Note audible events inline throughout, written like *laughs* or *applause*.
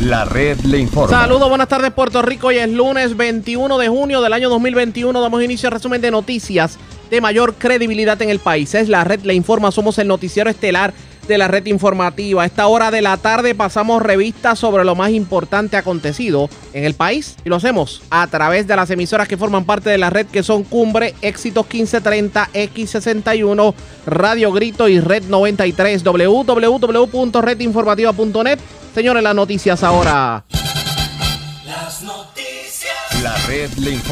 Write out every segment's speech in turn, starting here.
La red le informa. Saludos, buenas tardes Puerto Rico. Hoy es lunes 21 de junio del año 2021. Damos inicio al resumen de noticias de mayor credibilidad en el país. Es la red le informa. Somos el noticiero estelar de la red informativa. A esta hora de la tarde pasamos revistas sobre lo más importante acontecido en el país y lo hacemos a través de las emisoras que forman parte de la red que son Cumbre, Éxitos 1530, X61, Radio Grito y Red 93, www.redinformativa.net. Señores, las noticias ahora.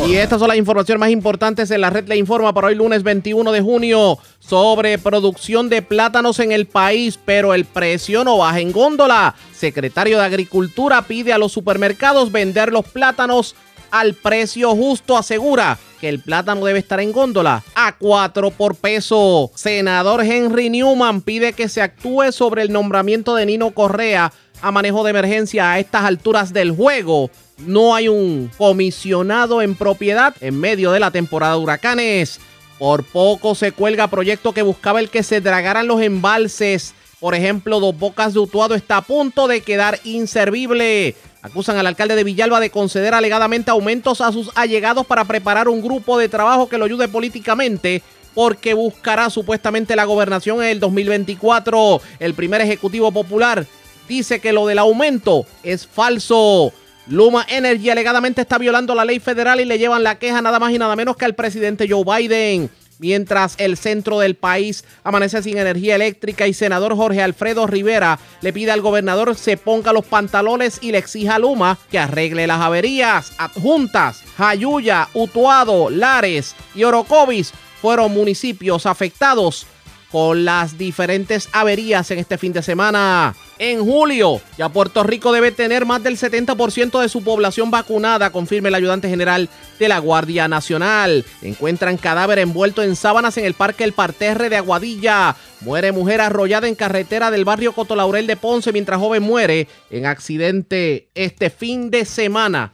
Y estas son las informaciones más importantes en la red le informa para hoy lunes 21 de junio sobre producción de plátanos en el país, pero el precio no baja en góndola. Secretario de Agricultura pide a los supermercados vender los plátanos al precio justo, asegura que el plátano debe estar en góndola a 4 por peso. Senador Henry Newman pide que se actúe sobre el nombramiento de Nino Correa a manejo de emergencia a estas alturas del juego. No hay un comisionado en propiedad en medio de la temporada de huracanes. Por poco se cuelga proyecto que buscaba el que se dragaran los embalses. Por ejemplo, Dos Bocas de Utuado está a punto de quedar inservible. Acusan al alcalde de Villalba de conceder alegadamente aumentos a sus allegados para preparar un grupo de trabajo que lo ayude políticamente porque buscará supuestamente la gobernación en el 2024. El primer ejecutivo popular dice que lo del aumento es falso. Luma Energy alegadamente está violando la ley federal y le llevan la queja nada más y nada menos que al presidente Joe Biden. Mientras el centro del país amanece sin energía eléctrica y senador Jorge Alfredo Rivera le pide al gobernador se ponga los pantalones y le exija a Luma que arregle las averías. Adjuntas, Jayuya, Utuado, Lares y Orocovis fueron municipios afectados con las diferentes averías en este fin de semana. En julio, ya Puerto Rico debe tener más del 70% de su población vacunada, confirma el ayudante general de la Guardia Nacional. Encuentran cadáver envuelto en sábanas en el Parque El Parterre de Aguadilla. Muere mujer arrollada en carretera del barrio Cotolaurel de Ponce mientras joven muere en accidente este fin de semana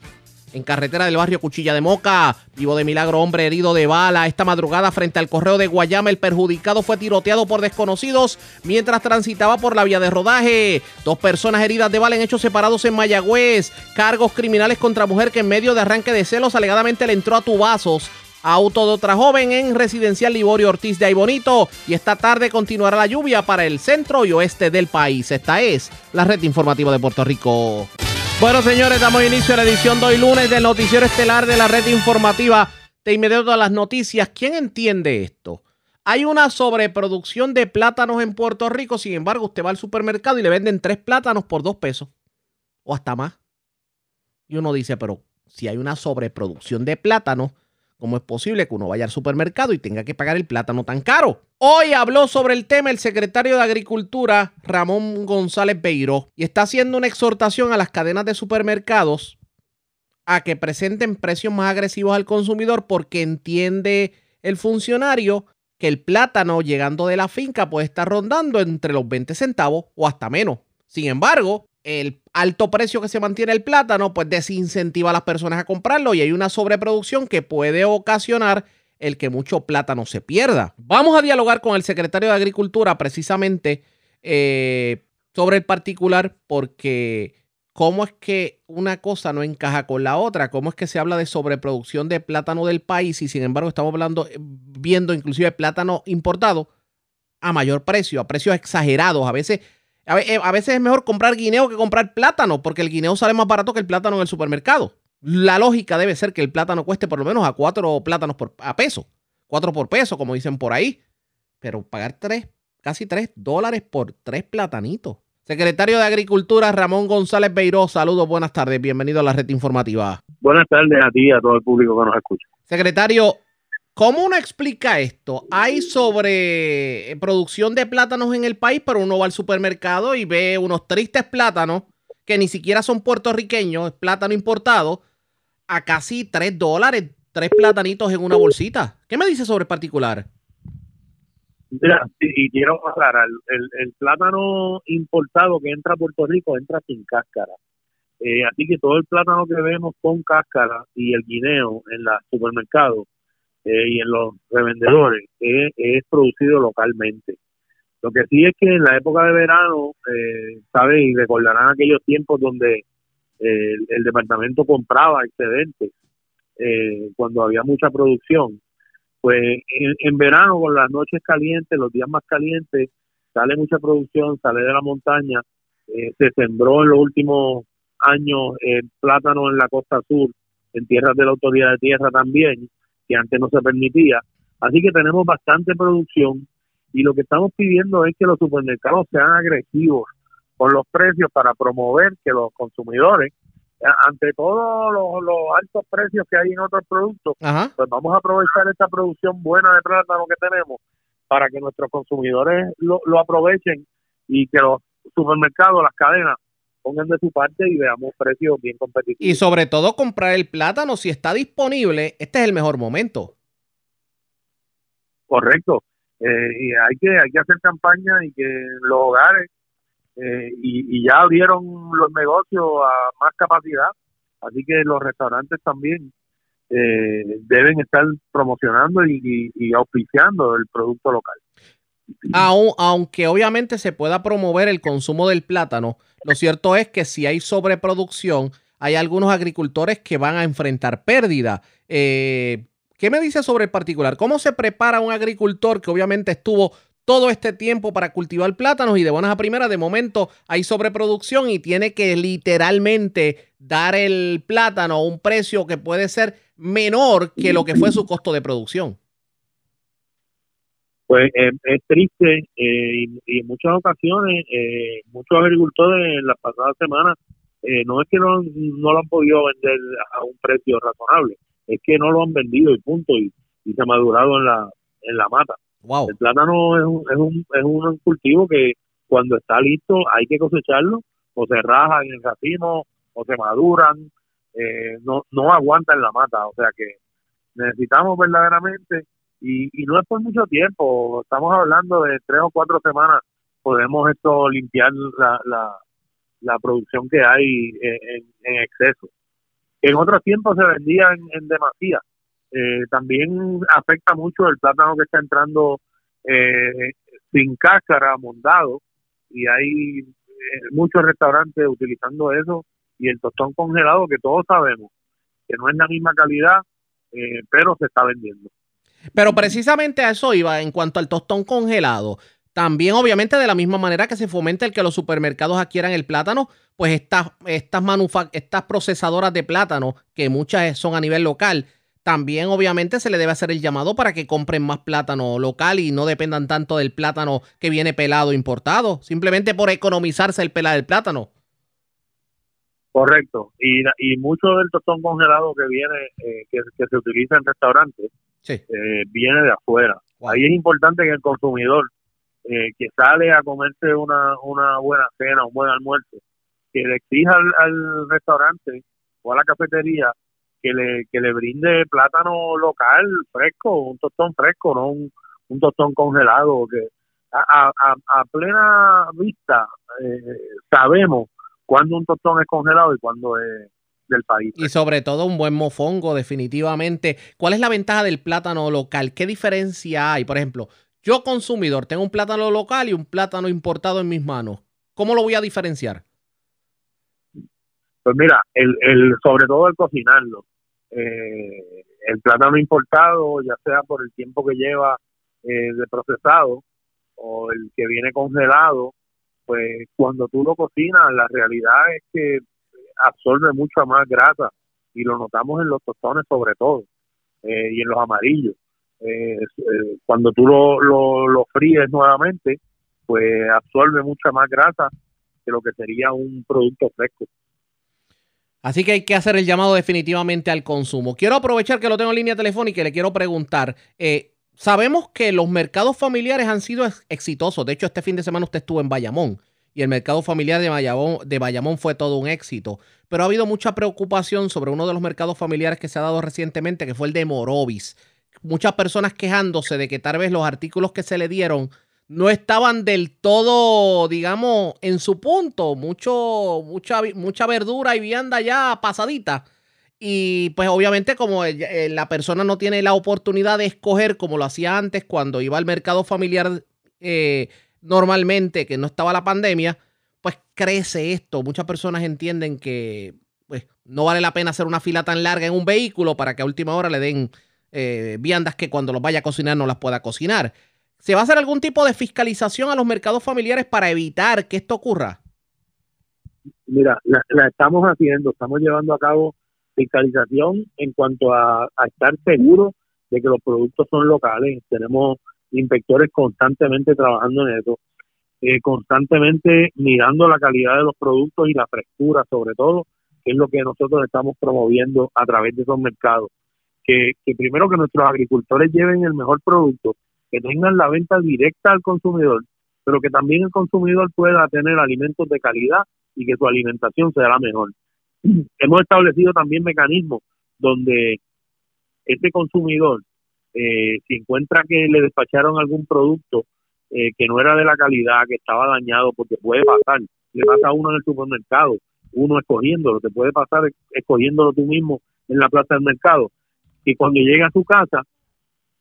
en carretera del barrio Cuchilla de Moca. Vivo de milagro, hombre herido de bala. Esta madrugada frente al correo de Guayama, el perjudicado fue tiroteado por desconocidos mientras transitaba por la vía de rodaje. Dos personas heridas de bala en hechos separados en Mayagüez. Cargos criminales contra mujer que en medio de arranque de celos alegadamente le entró a tubazos. Auto de otra joven en residencial Liborio Ortiz de Aybonito. Y esta tarde continuará la lluvia para el centro y oeste del país. Esta es la red informativa de Puerto Rico. Bueno, señores, damos inicio a la edición de hoy lunes del Noticiero Estelar de la Red Informativa. De inmediato a las noticias. ¿Quién entiende esto? Hay una sobreproducción de plátanos en Puerto Rico. Sin embargo, usted va al supermercado y le venden tres plátanos por dos pesos. O hasta más. Y uno dice, pero si hay una sobreproducción de plátanos, ¿cómo es posible que uno vaya al supermercado y tenga que pagar el plátano tan caro? Hoy habló sobre el tema el secretario de Agricultura, Ramón González Beiró, y está haciendo una exhortación a las cadenas de supermercados a que presenten precios más agresivos al consumidor porque entiende el funcionario que el plátano llegando de la finca puede estar rondando entre los 20 centavos o hasta menos. Sin embargo, el alto precio que se mantiene el plátano pues desincentiva a las personas a comprarlo y hay una sobreproducción que puede ocasionar el que mucho plátano se pierda. Vamos a dialogar con el secretario de Agricultura precisamente eh, sobre el particular porque cómo es que una cosa no encaja con la otra, cómo es que se habla de sobreproducción de plátano del país y sin embargo estamos hablando, eh, viendo inclusive plátano importado a mayor precio, a precios exagerados. A veces, a, eh, veces es mejor comprar guineo que comprar plátano porque el guineo sale más barato que el plátano en el supermercado. La lógica debe ser que el plátano cueste por lo menos a cuatro plátanos por, a peso. Cuatro por peso, como dicen por ahí. Pero pagar tres, casi tres dólares por tres platanitos. Secretario de Agricultura Ramón González Beiró, saludos, buenas tardes, bienvenido a la red informativa. Buenas tardes a ti y a todo el público que nos escucha. Secretario, ¿cómo uno explica esto? Hay sobre producción de plátanos en el país, pero uno va al supermercado y ve unos tristes plátanos que ni siquiera son puertorriqueños, es plátano importado, a casi 3 dólares, tres platanitos en una bolsita. ¿Qué me dice sobre el particular? Mira, y quiero aclarar, el, el plátano importado que entra a Puerto Rico entra sin cáscara. Eh, así que todo el plátano que vemos con cáscara y el guineo en los supermercados eh, y en los revendedores es, producido localmente. Lo que sí es que en la época de verano, eh. Y recordarán aquellos tiempos donde el, departamento compraba excedentes eh, cuando había mucha producción. Pues en, verano, con las noches calientes, los días más calientes, sale mucha producción, sale de la montaña. Eh, se sembró en los últimos años el plátano en la costa sur, en tierras de la autoridad de tierra también, que antes no se permitía. Así que tenemos bastante producción y lo que estamos pidiendo es que los supermercados sean agresivos con los precios para promover que los consumidores, ante todos los, altos precios que hay en otros productos, pues vamos a aprovechar esta producción buena de plátano que tenemos para que nuestros consumidores lo, lo aprovechen y que los supermercados, las cadenas, pongan de su parte y veamos precios bien competitivos. Y sobre todo comprar el plátano, si está disponible, este es el mejor momento. Correcto. Eh, y hay que, hay que hacer campaña y que los hogares eh, y, ya abrieron los negocios a más capacidad, así que los restaurantes también eh, deben estar promocionando y, y, auspiciando el producto local. aunque obviamente se pueda promover el consumo del plátano, lo cierto es que si hay sobreproducción, hay algunos agricultores que van a enfrentar pérdida. Eh, ¿Qué me dice sobre el particular? ¿Cómo se prepara un agricultor que obviamente estuvo todo este tiempo para cultivar plátanos y de buenas a primeras de momento hay sobreproducción y tiene que literalmente dar el plátano a un precio que puede ser menor que lo que fue su costo de producción? Pues eh, es triste eh, y, en muchas ocasiones eh, muchos agricultores en las pasadas semanas no es que no, no lo han podido vender a un precio razonable, es que no lo han vendido y punto, y, se ha madurado en la, en la mata. El plátano es un, es, un, es un cultivo que cuando está listo hay que cosecharlo, o se raja en el racimo, o se maduran, eh, no, no aguantan la mata, o sea que necesitamos verdaderamente, y, y no es por mucho tiempo, estamos hablando de tres o cuatro semanas, podemos esto limpiar la, la, producción que hay en, en exceso en otros tiempos se vendía en, demasía. Eh, también afecta mucho el plátano que está entrando eh, sin cáscara, mondado, y hay eh, muchos restaurantes utilizando eso, y el tostón congelado, que todos sabemos que no es la misma calidad, pero se está vendiendo. Pero precisamente a eso iba en cuanto al tostón congelado. También, obviamente, de la misma manera que se fomenta el que los supermercados adquieran el plátano, pues estas, estas, estas procesadoras de plátano, que muchas son a nivel local, también obviamente se le debe hacer el llamado para que compren más plátano local y no dependan tanto del plátano que viene pelado importado, simplemente por economizarse el pelar del plátano. Correcto. Y, y mucho del tostón congelado que viene, eh, que, se utiliza en restaurantes, eh, viene de afuera. Ahí es importante que el consumidor eh, que sale a comerse una, una buena cena, un buen almuerzo, que le exija al, restaurante o a la cafetería que le, que le brinde plátano local fresco, un tostón fresco, no un, un tostón congelado, que a, a, a plena vista eh, sabemos cuándo un tostón es congelado y cuándo es del país. Y sobre todo un buen mofongo, definitivamente. ¿Cuál es la ventaja del plátano local? ¿Qué diferencia hay? Por ejemplo, yo consumidor tengo un plátano local y un plátano importado en mis manos. ¿Cómo lo voy a diferenciar? Pues mira, el, el sobre todo el cocinarlo. Eh, el plátano importado, ya sea por el tiempo que lleva eh, de procesado o el que viene congelado, pues cuando tú lo cocinas, la realidad es que absorbe mucha más grasa y lo notamos en los tostones sobre todo eh, y en los amarillos. Eh, eh, cuando tú lo, lo, fríes nuevamente, pues absorbe mucha más grasa que lo que sería un producto fresco. Así que hay que hacer el llamado definitivamente al consumo. Quiero aprovechar que lo tengo en línea telefónica y le quiero preguntar. Eh, sabemos que los mercados familiares han sido exitosos. De hecho, este fin de semana usted estuvo en Bayamón y el mercado familiar de Bayamón, de Bayamón fue todo un éxito. Pero ha habido mucha preocupación sobre uno de los mercados familiares que se ha dado recientemente, que fue el de Morovis muchas personas quejándose de que tal vez los artículos que se le dieron no estaban del todo, digamos, en su punto. Mucho, mucha, mucha verdura y vianda ya pasadita. Y pues obviamente como eh, la persona no tiene la oportunidad de escoger como lo hacía antes cuando iba al mercado familiar eh, normalmente, que no estaba la pandemia, pues crece esto. Muchas personas entienden que pues no vale la pena hacer una fila tan larga en un vehículo para que a última hora le den eh, viandas que cuando los vaya a cocinar no las pueda cocinar. ¿Se va a hacer algún tipo de fiscalización a los mercados familiares para evitar que esto ocurra? Mira, la, estamos haciendo, estamos llevando a cabo fiscalización en cuanto a, estar seguros de que los productos son locales. Tenemos inspectores constantemente trabajando en eso, eh, constantemente mirando la calidad de los productos y la frescura sobre todo, que es lo que nosotros estamos promoviendo a través de esos mercados. Que, que primero que nuestros agricultores lleven el mejor producto, que tengan la venta directa al consumidor, pero que también el consumidor pueda tener alimentos de calidad y que su alimentación sea la mejor. Hemos establecido también mecanismos donde este consumidor, eh, si encuentra que le despacharon algún producto eh, que no era de la calidad, que estaba dañado, porque puede pasar, le pasa a uno en el supermercado, uno escogiéndolo, te puede pasar escogiéndolo tú mismo en la plaza del mercado, y cuando llega a su casa,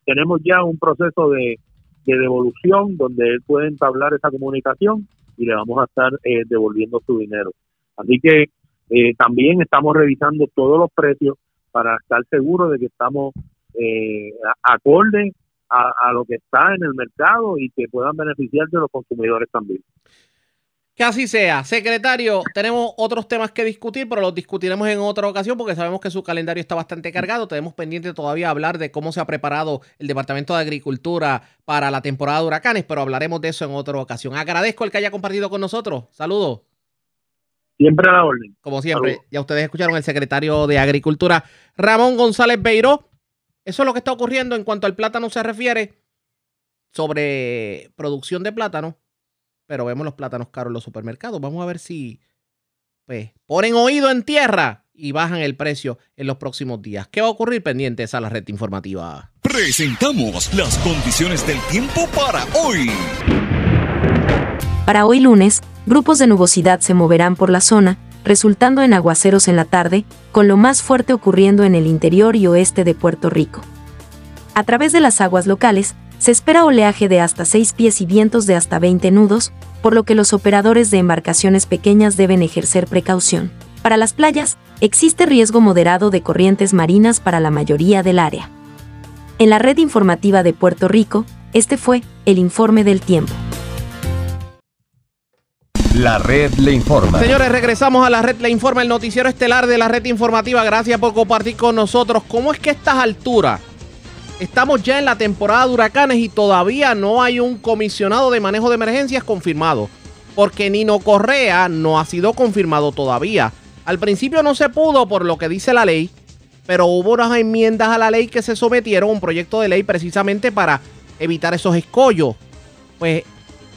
tenemos ya un proceso de, devolución donde él puede entablar esa comunicación y le vamos a estar eh, devolviendo su dinero. Así que eh, también estamos revisando todos los precios para estar seguros de que estamos eh, acorde a, lo que está en el mercado y que puedan beneficiar de los consumidores también. Que así sea. Secretario, tenemos otros temas que discutir, pero los discutiremos en otra ocasión porque sabemos que su calendario está bastante cargado. Tenemos pendiente todavía hablar de cómo se ha preparado el Departamento de Agricultura para la temporada de huracanes, pero hablaremos de eso en otra ocasión. Agradezco el que haya compartido con nosotros. Saludos. Siempre a la orden. Como siempre, ya ustedes escucharon el secretario de Agricultura, Ramón González Beiró. Eso es lo que está ocurriendo en cuanto al plátano se refiere sobre producción de plátano pero vemos los plátanos caros en los supermercados. Vamos a ver si pues, ponen oído en tierra y bajan el precio en los próximos días. ¿Qué va a ocurrir pendientes a la red informativa? Presentamos las condiciones del tiempo para hoy. Para hoy lunes, grupos de nubosidad se moverán por la zona, resultando en aguaceros en la tarde, con lo más fuerte ocurriendo en el interior y oeste de Puerto Rico. A través de las aguas locales, se espera oleaje de hasta 6 pies y vientos de hasta 20 nudos, por lo que los operadores de embarcaciones pequeñas deben ejercer precaución. Para las playas, existe riesgo moderado de corrientes marinas para la mayoría del área. En la red informativa de Puerto Rico, este fue el informe del tiempo. La red le informa. Señores, regresamos a la red le informa, el noticiero estelar de la red informativa. Gracias por compartir con nosotros. ¿Cómo es que a estas alturas Estamos ya en la temporada de huracanes y todavía no hay un comisionado de manejo de emergencias confirmado. Porque Nino Correa no ha sido confirmado todavía. Al principio no se pudo por lo que dice la ley, pero hubo unas enmiendas a la ley que se sometieron, un proyecto de ley precisamente para evitar esos escollos. Pues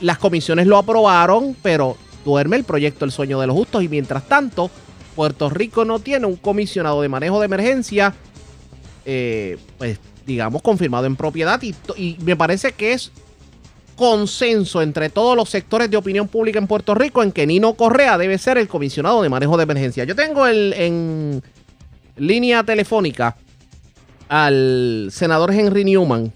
las comisiones lo aprobaron, pero duerme el proyecto El Sueño de los Justos y mientras tanto, Puerto Rico no tiene un comisionado de manejo de emergencia. Eh, pues digamos, confirmado en propiedad y, me parece que es consenso entre todos los sectores de opinión pública en Puerto Rico en que Nino Correa debe ser el comisionado de manejo de emergencia. Yo tengo el, en línea telefónica al senador Henry Newman.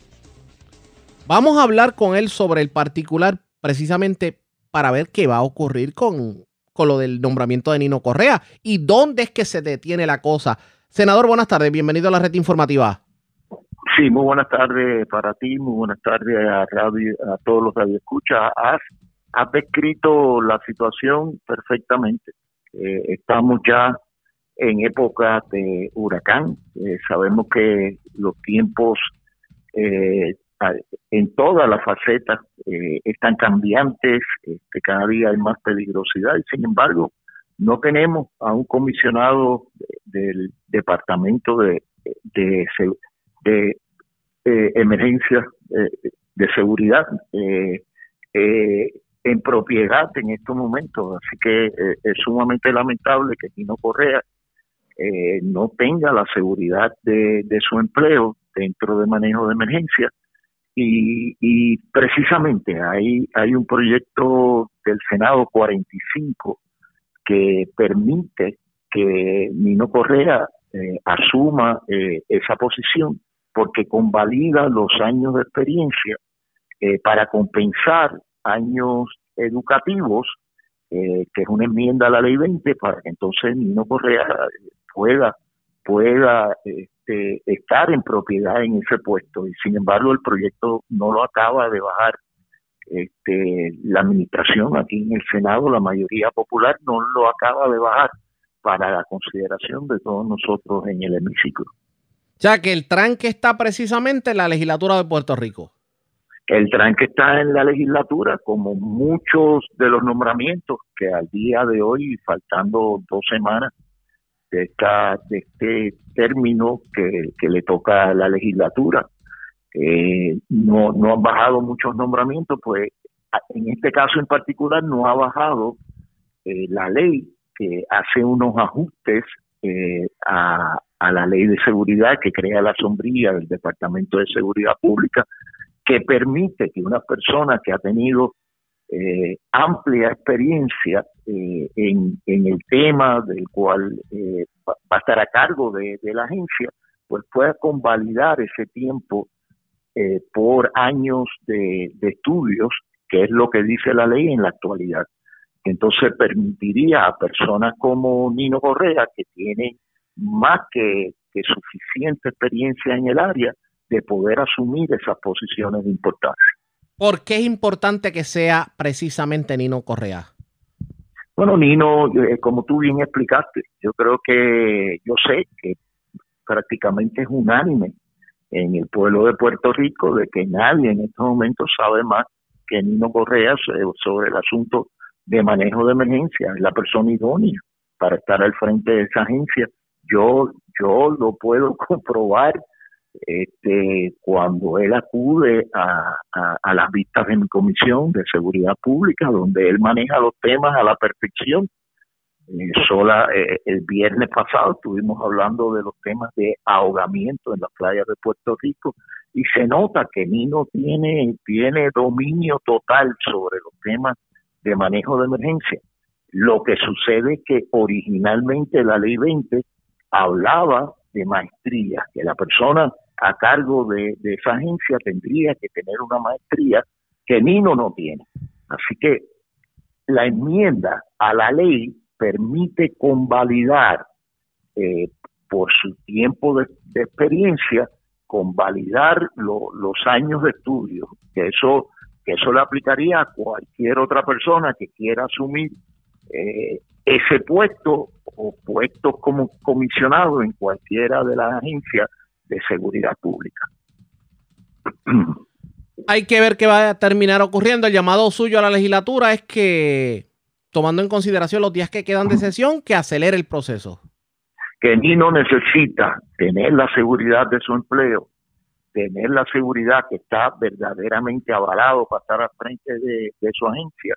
Vamos a hablar con él sobre el particular precisamente para ver qué va a ocurrir con, con lo del nombramiento de Nino Correa y dónde es que se detiene la cosa. Senador, buenas tardes, bienvenido a la red informativa. Sí, muy buenas tardes para ti, muy buenas tardes a, radio, a todos los radioescuchas. Has, has descrito la situación perfectamente. Eh, estamos ya en época de huracán. Eh, sabemos que los tiempos eh, en todas las facetas están cambiantes, este, cada día hay más peligrosidad y sin embargo no tenemos a un comisionado del Departamento de, de, de eh, emergencias eh, de seguridad eh, eh, en propiedad en estos momentos. Así que es sumamente lamentable que Tino Correa no tenga la seguridad de, su empleo dentro de manejo de emergencia. Y, y precisamente hay, hay un proyecto del Senado 45 que permite que Nino Correa asuma esa posición porque convalida los años de experiencia eh, para compensar años educativos que es una enmienda a la ley 20 para que entonces Nino Correa pueda pueda este, estar en propiedad en ese puesto y sin embargo el proyecto no lo acaba de bajar este, la administración aquí en el Senado la mayoría popular no lo acaba de bajar para la consideración de todos nosotros en el hemiciclo. O sea que el tranque está precisamente en la legislatura de Puerto Rico. El tranque está en la legislatura, como muchos de los nombramientos que al día de hoy, faltando dos semanas de, esta, de este término que, le toca a la legislatura, eh, no, no han bajado muchos nombramientos, pues en este caso en particular no ha bajado eh, la ley que hace unos ajustes eh, a, la ley de seguridad que crea la sombrilla del Departamento de Seguridad Pública, que permite que una persona que ha tenido eh, amplia experiencia eh, en, el tema del cual va, a estar a cargo de, la agencia, pues pueda convalidar ese tiempo por años de, de estudios, que es lo que dice la ley en la actualidad entonces permitiría a personas como Nino Correa, que tienen más que, suficiente experiencia en el área, de poder asumir esas posiciones de importancia. ¿Por qué es importante que sea precisamente Nino Correa? Bueno, Nino, eh, como tú bien explicaste, yo creo que yo sé que prácticamente es unánime en el pueblo de Puerto Rico de que nadie en estos momentos sabe más que Nino Correa sobre el asunto de manejo de emergencia, es la persona idónea para estar al frente de esa agencia. Yo, yo lo puedo *laughs* comprobar este, cuando él acude a, a, las vistas de mi comisión de seguridad pública, donde él maneja los temas a la perfección. Eh, sola, eh, el viernes pasado estuvimos hablando de los temas de ahogamiento en las playas de Puerto Rico y se nota que Nino tiene, tiene dominio total sobre los temas de manejo de emergencia. Lo que sucede es que originalmente la ley 20 hablaba de maestría, que la persona a cargo de, esa agencia tendría que tener una maestría que Nino no tiene. Así que la enmienda a la ley permite convalidar eh, por su tiempo de, experiencia, convalidar los años de estudio, que eso eso le aplicaría a cualquier otra persona que quiera asumir eh, ese puesto o puestos como comisionado en cualquiera de las agencias de seguridad pública. Hay que ver qué va a terminar ocurriendo. El llamado suyo a la legislatura es que, tomando en consideración los días que quedan de sesión, que acelere el proceso. Que Nino necesita tener la seguridad de su empleo, tener la seguridad que está verdaderamente avalado para estar al frente de, su agencia,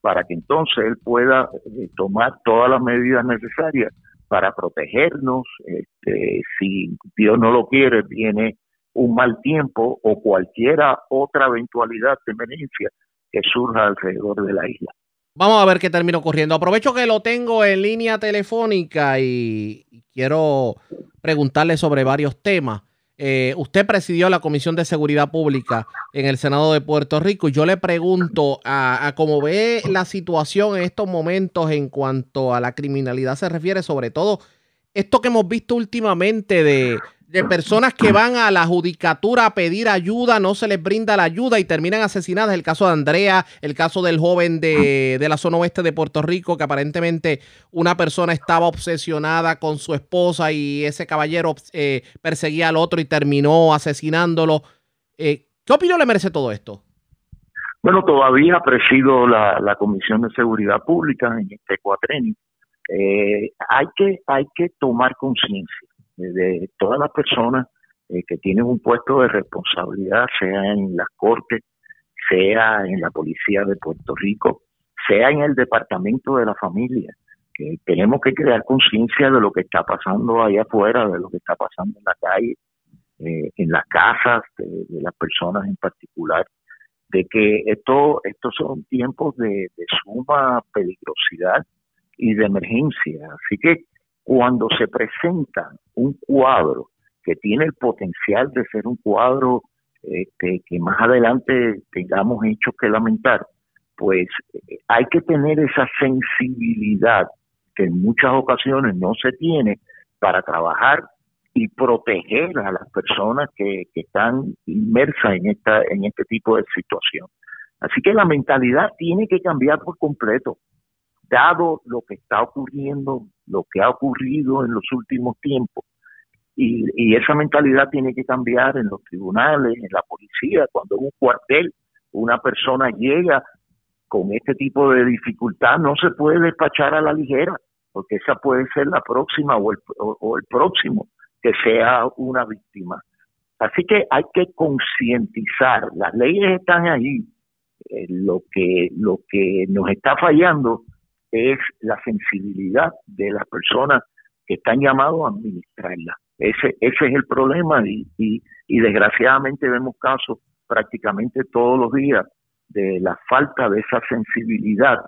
para que entonces él pueda eh, tomar todas las medidas necesarias para protegernos. Este, si Dios no lo quiere, viene un mal tiempo o cualquiera otra eventualidad de emergencia que surja alrededor de la isla. Vamos a ver qué termina ocurriendo. Aprovecho que lo tengo en línea telefónica y quiero preguntarle sobre varios temas. Eh, usted presidió la Comisión de Seguridad Pública en el Senado de Puerto Rico y yo le pregunto a, cómo ve la situación en estos momentos en cuanto a la criminalidad se refiere, sobre todo esto que hemos visto últimamente de de personas que van a la judicatura a pedir ayuda, no se les brinda la ayuda y terminan asesinadas. El caso de Andrea, el caso del joven de, la zona oeste de Puerto Rico, que aparentemente una persona estaba obsesionada con su esposa y ese caballero eh, perseguía al otro y terminó asesinándolo. Eh, ¿Qué opinión le merece todo esto? Bueno, todavía presido la, la Comisión de Seguridad Pública en este cuatrenio. Eh, hay, que, hay que tomar conciencia de todas las personas eh, que tienen un puesto de responsabilidad, sea en las cortes, sea en la policía de Puerto Rico, sea en el departamento de la familia. Que tenemos que crear conciencia de lo que está pasando allá afuera, de lo que está pasando en la calle, eh, en las casas, de, las personas en particular, de que esto, estos son tiempos de, de suma peligrosidad y de emergencia. Así que cuando se presenta un cuadro que tiene el potencial de ser un cuadro este, que más adelante tengamos hechos que lamentar, pues eh, hay que tener esa sensibilidad que en muchas ocasiones no se tiene para trabajar y proteger a las personas que, que están inmersas en esta en este tipo de situación. Así que la mentalidad tiene que cambiar por completo, dado lo que está ocurriendo, lo que ha ocurrido en los últimos tiempos. Y, y esa mentalidad tiene que cambiar en los tribunales, en la policía, cuando en un cuartel una persona llega con este tipo de dificultad, no se puede despachar a la ligera, porque esa puede ser la próxima o el, o el próximo que sea una víctima. Así que hay que concientizar, las leyes están ahí, eh, lo que lo que nos está fallando es la sensibilidad de las personas que están llamados a administrarla. Ese, ese es el problema y, y, desgraciadamente vemos casos prácticamente todos los días de la falta de esa sensibilidad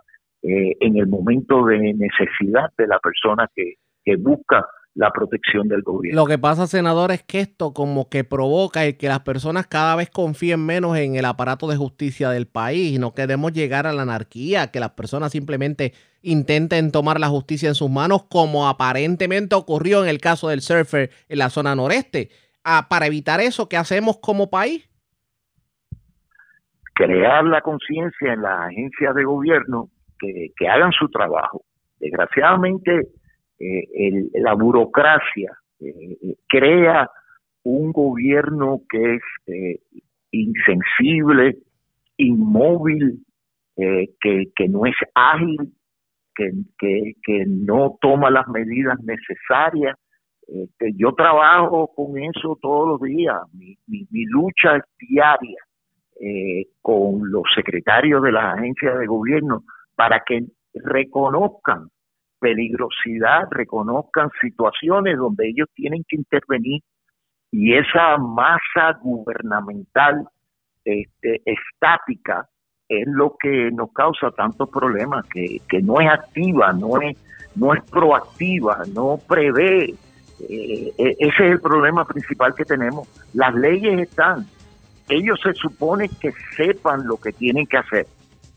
eh, en el momento de necesidad de la persona que, que busca la protección del gobierno. Lo que pasa, senador, es que esto como que provoca el que las personas cada vez confíen menos en el aparato de justicia del país. No queremos llegar a la anarquía, que las personas simplemente intenten tomar la justicia en sus manos, como aparentemente ocurrió en el caso del surfer en la zona noreste. Ah, para evitar eso, ¿qué hacemos como país? Crear la conciencia en las agencias de gobierno que, que hagan su trabajo. Desgraciadamente, eh, la burocracia eh, crea un gobierno que es eh, insensible, inmóvil, que, no es ágil, que, no toma las medidas necesarias. Este, yo trabajo con eso todos los días. Mi, mi, lucha es diaria con los secretarios de las agencias de gobierno para que reconozcan peligrosidad, reconozcan situaciones donde ellos tienen que intervenir y esa masa gubernamental este, estática es lo que nos causa tantos problemas, que, no es activa, no es, no es proactiva, no prevé. Eh, ese es el problema principal que tenemos. Las leyes están, ellos se supone que sepan lo que tienen que hacer,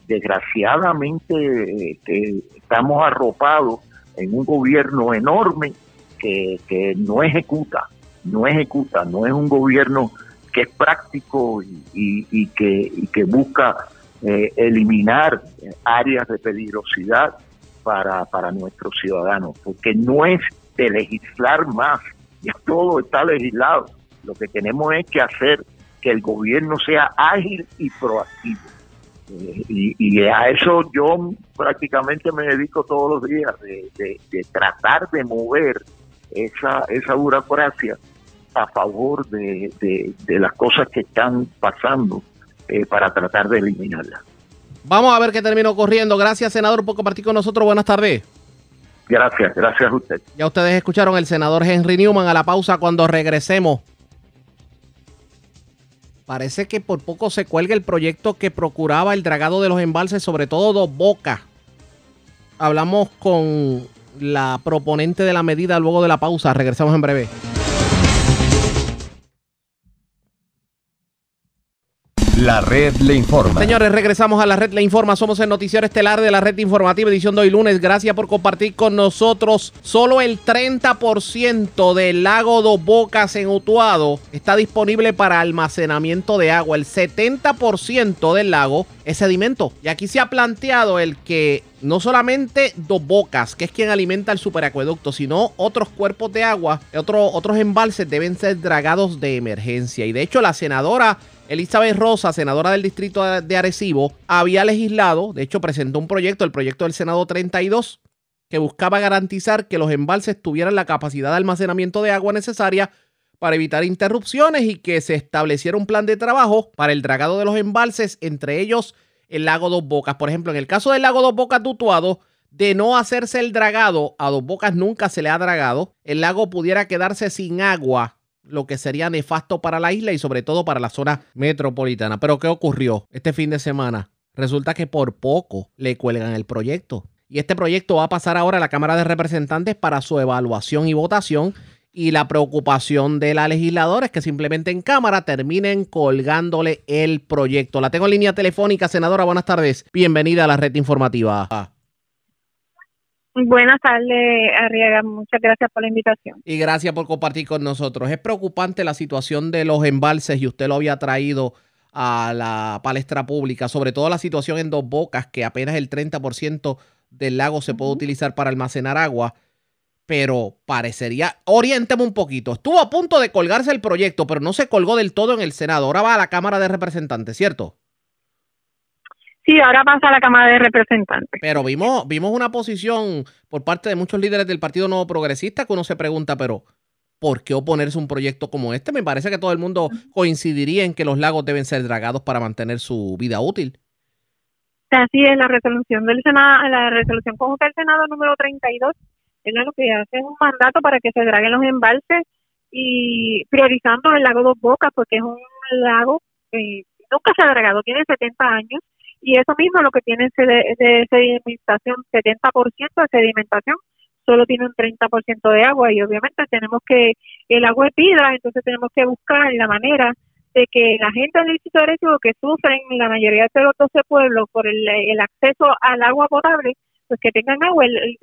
desgraciadamente que estamos arropados en un gobierno enorme que, no ejecuta, no ejecuta, no es un gobierno que es práctico y, que, y que busca eh, eliminar áreas de peligrosidad para, para nuestros ciudadanos, porque no es de legislar más, ya todo está legislado. Lo que tenemos es que hacer que el gobierno sea ágil y proactivo. Y, y, a eso yo prácticamente me dedico todos los días, de, de, de, tratar de mover esa, esa burocracia a favor de, de las cosas que están pasando eh, para tratar de eliminarla. Vamos a ver qué terminó corriendo. Gracias, senador, por compartir con nosotros. Buenas tardes. Gracias, gracias a usted. Ya ustedes escucharon el senador Henry Newman a la pausa cuando regresemos. Parece que por poco se cuelga el proyecto que procuraba el dragado de los embalses, sobre todo Dos Bocas. Hablamos con la proponente de la medida luego de la pausa. Regresamos en breve. La red le informa. Señores, regresamos a la red le informa. Somos el noticiero estelar de la red informativa edición de hoy lunes. Gracias por compartir con nosotros. Solo el 30% del lago Dos Bocas en Utuado está disponible para almacenamiento de agua. El 70% del lago es sedimento. Y aquí se ha planteado el que no solamente Dos Bocas, que es quien alimenta el superacueducto, sino otros cuerpos de agua, otro, otros embalses deben ser dragados de emergencia. Y de hecho la senadora Elizabeth Rosa, senadora del distrito de Arecibo, había legislado, de hecho presentó un proyecto, el proyecto del Senado 32, que buscaba garantizar que los embalses tuvieran la capacidad de almacenamiento de agua necesaria para evitar interrupciones y que se estableciera un plan de trabajo para el dragado de los embalses, entre ellos el lago Dos Bocas. Por ejemplo, en el caso del lago Dos Bocas Tutuado, de no hacerse el dragado, a Dos Bocas nunca se le ha dragado, el lago pudiera quedarse sin agua lo que sería nefasto para la isla y sobre todo para la zona metropolitana. Pero ¿qué ocurrió este fin de semana? Resulta que por poco le cuelgan el proyecto. Y este proyecto va a pasar ahora a la Cámara de Representantes para su evaluación y votación. y la preocupación de la legisladora es que simplemente en Cámara terminen colgándole el proyecto. La tengo en línea telefónica, senadora, buenas tardes. Bienvenida a la red informativa. Buenas tardes, Arriaga. Muchas gracias por la invitación. Y gracias por compartir con nosotros. Es preocupante la situación de los embalses y usted lo había traído a la palestra pública, sobre todo la situación en Dos Bocas, que apenas el 30% del lago se puede utilizar para almacenar agua pero parecería, oriénteme un poquito, estuvo a punto de colgarse el proyecto, pero no se colgó del todo en el Senado, ahora va a la Cámara de Representantes, ¿cierto? Sí, ahora pasa a la Cámara de Representantes. Pero vimos, vimos una posición por parte de muchos líderes del Partido Nuevo Progresista que uno se pregunta, pero ¿por qué oponerse a un proyecto como este? Me parece que todo el mundo coincidiría en que los lagos deben ser dragados para mantener su vida útil. Así es, la resolución del Senado, la resolución conjunta del Senado número 32 es lo que hace es un mandato para que se draguen los embalses y priorizando el lago Dos Bocas porque es un lago que nunca se ha dragado, tiene 70 años y eso mismo lo que tiene de, sedimentación, 70% de sedimentación, solo tiene un 30% de agua y obviamente tenemos que, el agua es vida, entonces tenemos que buscar la manera de que la gente del distrito de que sufren la mayoría de los 12 pueblos por el, acceso al agua potable, pues que tengan agua, el, el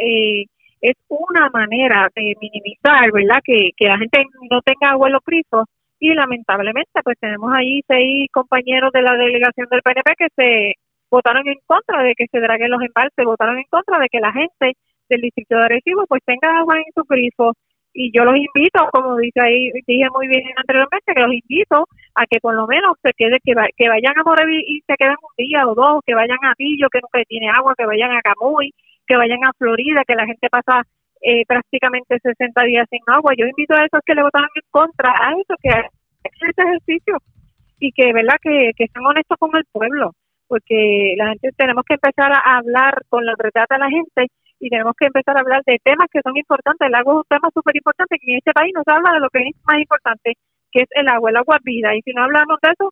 eh, es una manera de minimizar, ¿verdad? Que, que la gente no tenga agua en los grifos y lamentablemente pues tenemos ahí seis compañeros de la delegación del PNP que se votaron en contra de que se draguen los embalses, votaron en contra de que la gente del distrito de Arecibo pues tenga agua en sus grifos. Y yo los invito, como dice ahí, dije muy bien anteriormente, que los invito a que por lo menos se quede, que, que vayan a Morevi y se queden un día o dos, que vayan a Pillo, que nunca tiene agua, que vayan a Camuy, que vayan a Florida, que la gente pasa eh, prácticamente 60 días sin agua. Yo invito a esos que le votaron en contra a eso, que hagan este ejercicio y que, ¿verdad?, que, que sean honestos con el pueblo, porque la gente tenemos que empezar a hablar con la verdad de la gente y tenemos que empezar a hablar de temas que son importantes. El agua es un tema súper importante, que en este país no se habla de lo que es más importante, que es el agua. El agua vida, y si no hablamos de eso,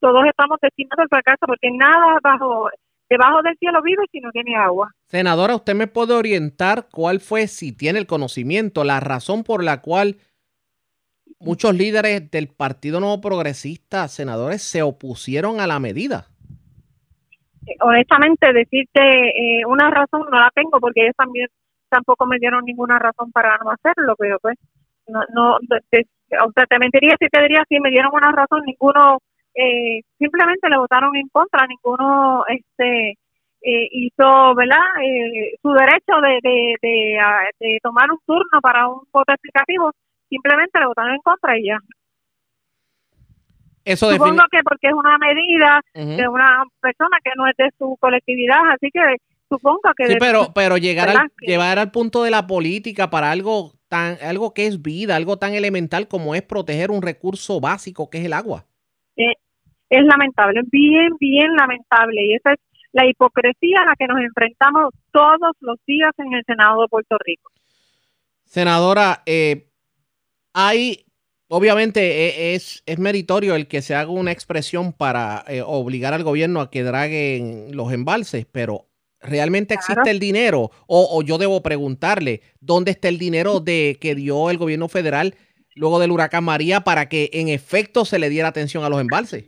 todos estamos destinados al fracaso, porque nada bajo debajo del cielo vive si no tiene agua. Senadora, ¿usted me puede orientar cuál fue, si tiene el conocimiento, la razón por la cual muchos líderes del Partido Nuevo Progresista, senadores, se opusieron a la medida? Eh, honestamente, decirte eh, una razón no la tengo porque ellos también tampoco me dieron ninguna razón para no hacerlo, pero pues no, no o sea, te mentiría si te diría si me dieron una razón, ninguno eh, simplemente le votaron en contra, ninguno este eh, hizo, ¿verdad? Eh, su derecho de, de, tomar un turno para un voto explicativo, simplemente le votaron en contra y ya. Eso Supongo que porque es una medida de una persona que no es de su colectividad, así que supongo que... Sí, pero, pero llegar al, llevar al punto de la política para algo tan algo que es vida, algo tan elemental como es proteger un recurso básico que es el agua. Es lamentable, bien, bien lamentable. Y esa es la hipocresía a la que nos enfrentamos todos los días en el Senado de Puerto Rico. Senadora, eh, hay, obviamente e, es, es, meritorio el que se haga una expresión para eh, obligar al gobierno a que draguen los embalses, pero ¿realmente existe el dinero? O, o, yo debo preguntarle, ¿dónde está el dinero de que dio el gobierno federal luego del huracán María para que en efecto se le diera atención a los embalses?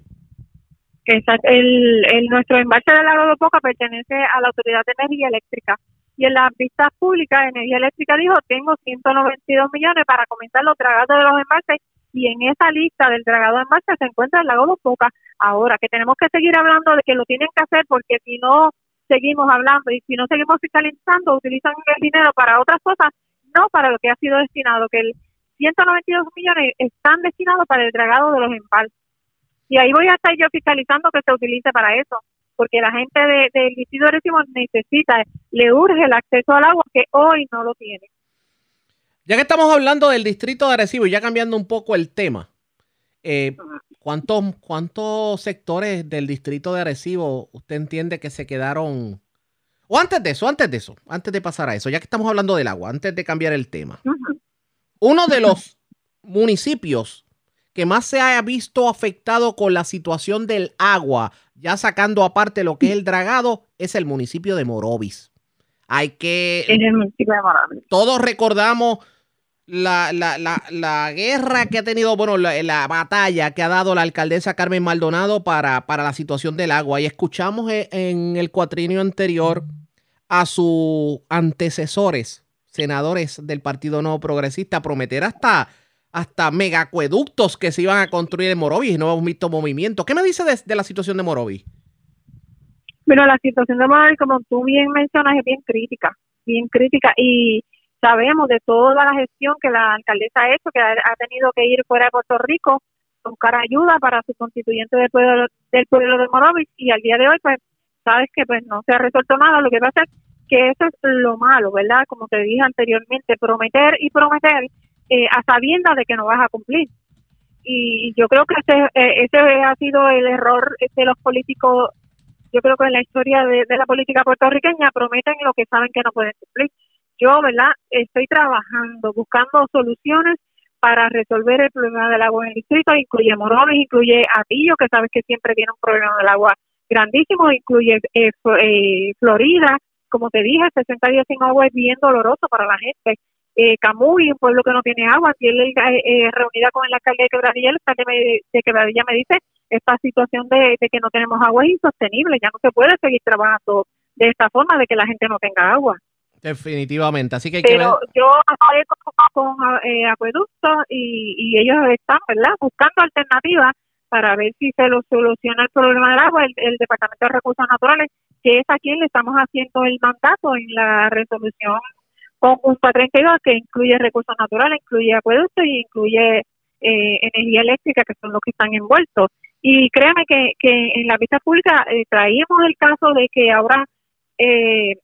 El, el, nuestro embalse de Poca pertenece a la Autoridad de Energía Eléctrica y en las vistas públicas Energía Eléctrica dijo tengo 192 millones para comenzar los dragados de los embalses y en esa lista del dragado de embalses se encuentra el lago de Poca. Ahora que tenemos que seguir hablando de que lo tienen que hacer porque si no seguimos hablando y si no seguimos fiscalizando utilizan el dinero para otras cosas, no para lo que ha sido destinado, que el 192 millones están destinados para el dragado de los embalses. Y ahí voy a estar yo fiscalizando que se utilice para eso, porque la gente del de, distrito de Recibo necesita, le urge el acceso al agua que hoy no lo tiene. Ya que estamos hablando del distrito de Arecibo y ya cambiando un poco el tema, eh, ¿cuántos, ¿cuántos sectores del distrito de Arecibo usted entiende que se quedaron? O antes de eso, antes de eso, antes de pasar a eso, ya que estamos hablando del agua, antes de cambiar el tema. Uno de los municipios que más se haya visto afectado con la situación del agua, ya sacando aparte lo que es el dragado, es el municipio de Morovis. Hay que... El municipio de Morovis. Todos recordamos la, la, la, la, guerra que ha tenido, bueno, la, batalla que ha dado la alcaldesa Carmen Maldonado para, para la situación del agua. Y escuchamos e, en el cuatrinio anterior a sus antecesores, senadores del Partido No Progresista, prometer hasta, hasta megacueductos que se iban a construir en Morovis y no hemos visto movimiento. ¿Qué me dice de, la situación de Morovis? Bueno, la situación de Morovis, como tú bien mencionas, es bien crítica, bien crítica. Y sabemos de toda la gestión que la alcaldesa ha hecho, que ha, tenido que ir fuera de Puerto Rico a buscar ayuda para su constituyente del pueblo del pueblo de Morovis y al día de hoy pues sabes que pues no se ha resuelto nada, lo que pasa es que eso es lo malo, ¿verdad? Como te dije anteriormente, prometer y prometer eh, a sabiendas de que no vas a cumplir. Y yo creo que ese, eh, ese ha sido el error de los políticos, yo creo que en la historia de la política puertorriqueña prometen lo que saben que no pueden cumplir yo, ¿verdad? Estoy trabajando, buscando soluciones para resolver el problema del agua en el distrito, incluye Morovis, incluye Atillo, que sabes que siempre tiene un problema del agua grandísimo, incluye eh, eh, Florida, como te dije, 60 días sin agua es bien doloroso para la gente. Eh, Camuy, un pueblo que no tiene agua, y él eh, reunida con el alcalde de Quebradilla, el alcalde de Quebradilla me dice, esta situación de, de que no tenemos agua es insostenible, ya no se puede seguir trabajando de esta forma, de que la gente no tenga agua. Definitivamente, así que hay Pero yo hablé con, eh, acueductos y, y, ellos están, ¿verdad?, buscando alternativas para ver si se lo soluciona el problema del agua. El, Departamento de Recursos Naturales, que es a quien le estamos haciendo el mandato en la resolución conjunta 32, que incluye recursos naturales, incluye acueductos y incluye eh, energía eléctrica, que son los que están envueltos. Y créeme que, en la vista pública eh, traímos el caso de que ahora eh,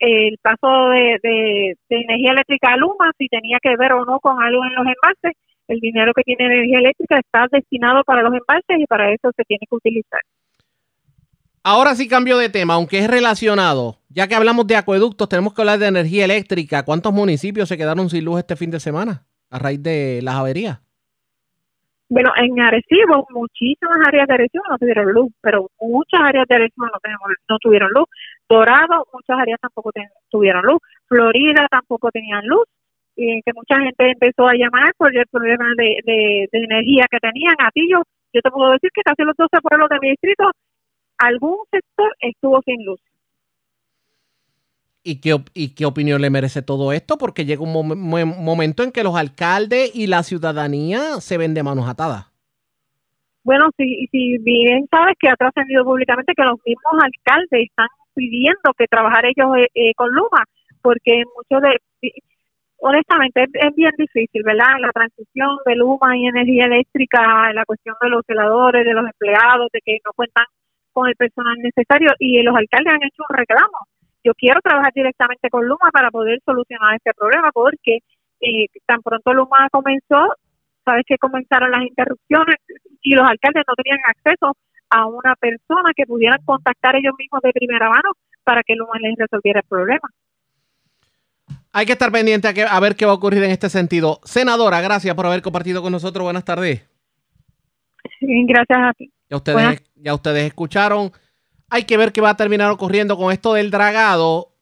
el paso de, energía eléctrica a Luma, si tenía que ver o no con algo en los embalses, el dinero que tiene energía eléctrica está destinado para los embalses y para eso se tiene que utilizar. Ahora sí cambio de tema, aunque es relacionado. Ya que hablamos de acueductos, tenemos que hablar de energía eléctrica. ¿Cuántos municipios se quedaron sin luz este fin de semana a raíz de las averías? Bueno, en Arecibo, muchísimas áreas de Arecibo no tuvieron luz, pero muchas áreas de Arecibo no, tenemos, no tuvieron luz. Dorado, muchas áreas tampoco tuvieron luz. Florida tampoco tenían luz. Y que mucha gente empezó a llamar por el problema de, energía que tenían. Atillo, yo te puedo decir que casi los 12 pueblos de mi distrito, algún sector estuvo sin luz. ¿Y qué, ¿Y qué opinión le merece todo esto? Porque llega un momento en que los alcaldes y la ciudadanía se ven de manos atadas. Bueno, si, si bien sabes que ha trascendido públicamente que los mismos alcaldes están pidiendo que trabajar ellos eh, eh, con Luma, porque muchos de, honestamente es, bien difícil, ¿verdad? La transición de Luma y energía eléctrica, la cuestión de los celadores, de los empleados, de que no cuentan con el personal necesario y los alcaldes han hecho un reclamo. Yo quiero trabajar directamente con Luma para poder solucionar este problema porque eh, tan pronto Luma comenzó, sabes que comenzaron las interrupciones y los alcaldes no tenían acceso a una persona que pudieran contactar ellos mismos de primera mano para que Luma les resolviera el problema. Hay que estar pendiente a, ver qué va a ocurrir en este sentido. Senadora, gracias por haber compartido con nosotros. Buenas tardes. Gracias a ti. Ya ustedes, ya ustedes escucharon. Hay que ver qué va a terminar ocurriendo con esto del dragado.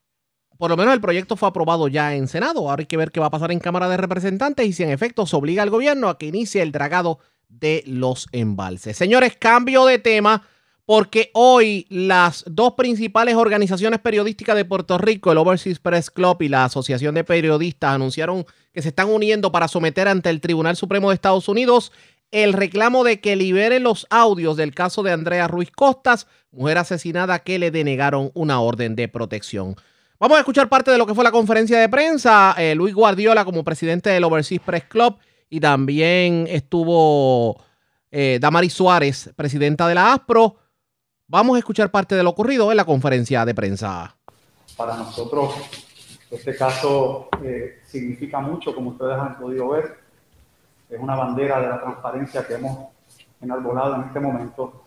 Por lo menos el proyecto fue aprobado ya en Senado. Ahora hay que ver qué va a pasar en Cámara de Representantes y si en efecto se obliga al gobierno a que inicie el dragado de los embalses. Señores, cambio de tema porque hoy las dos principales organizaciones periodísticas de Puerto Rico, el Overseas Press Club y la Asociación de Periodistas, anunciaron que se están uniendo para someter ante el Tribunal Supremo de Estados Unidos el reclamo de que libere los audios del caso de Andrea Ruiz Costas, mujer asesinada que le denegaron una orden de protección. Vamos a escuchar parte de lo que fue la conferencia de prensa. Eh, Luis Guardiola, como presidente del Overseas Press Club, y también estuvo eh, Damaris Suárez, presidenta de la ASPRO. Vamos a escuchar parte de lo ocurrido en la conferencia de prensa. Para nosotros, este caso eh, significa mucho, como ustedes han podido ver. Es una bandera de la transparencia que hemos enarbolado en este momento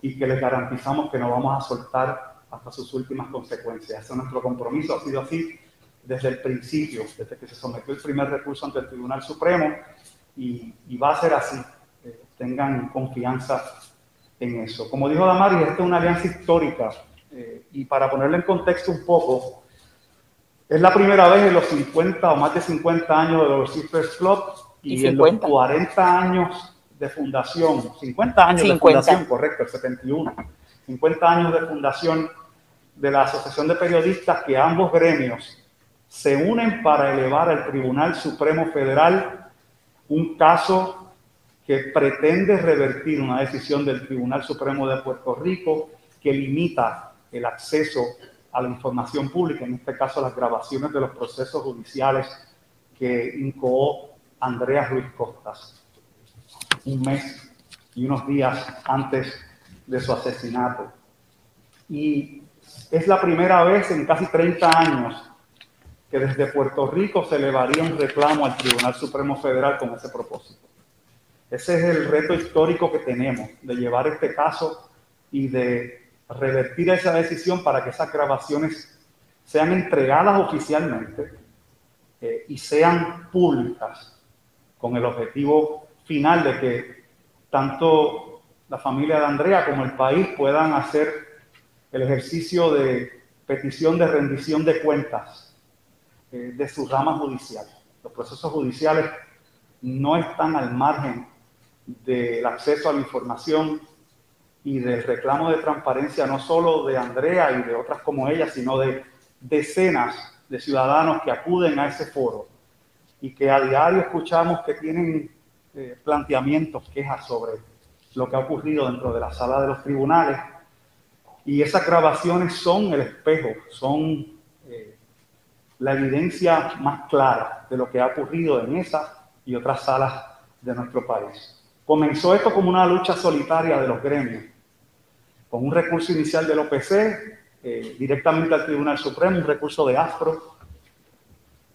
y que les garantizamos que no vamos a soltar hasta sus últimas consecuencias. Ese es nuestro compromiso, ha sido así desde el principio, desde que se sometió el primer recurso ante el Tribunal Supremo y, va a ser así. Eh, tengan confianza en eso. Como dijo Damari, esta es una alianza histórica eh, y para ponerlo en contexto un poco, Es la primera vez en los 50 o más de 50 años de los Sisters Club y, en los 40 años de fundación, 50 años de fundación, correcto, el 71, 50 años de fundación de la Asociación de Periodistas que ambos gremios se unen para elevar al Tribunal Supremo Federal un caso que pretende revertir una decisión del Tribunal Supremo de Puerto Rico que limita el acceso a la información pública, en este caso las grabaciones de los procesos judiciales que incoó Andrea Ruiz Costas un mes y unos días antes de su asesinato. Y es la primera vez en casi 30 años que desde Puerto Rico se elevaría un reclamo al Tribunal Supremo Federal con ese propósito. Ese es el reto histórico que tenemos, de llevar este caso y de revertir esa decisión para que esas grabaciones sean entregadas oficialmente eh, y sean públicas, con el objetivo final de que tanto la familia de Andrea como el país puedan hacer el ejercicio de petición de rendición de cuentas eh, de su rama judicial. Los procesos judiciales no están al margen del acceso a la información y del reclamo de transparencia no solo de Andrea y de otras como ella, sino de decenas de ciudadanos que acuden a ese foro y que a diario escuchamos que tienen eh, planteamientos, quejas sobre lo que ha ocurrido dentro de la sala de los tribunales. Y esas grabaciones son el espejo, son eh, la evidencia más clara de lo que ha ocurrido en esa y otras salas de nuestro país. Comenzó esto como una lucha solitaria de los gremios, con un recurso inicial del OPC, eh, directamente al Tribunal Supremo, un recurso de AFRO,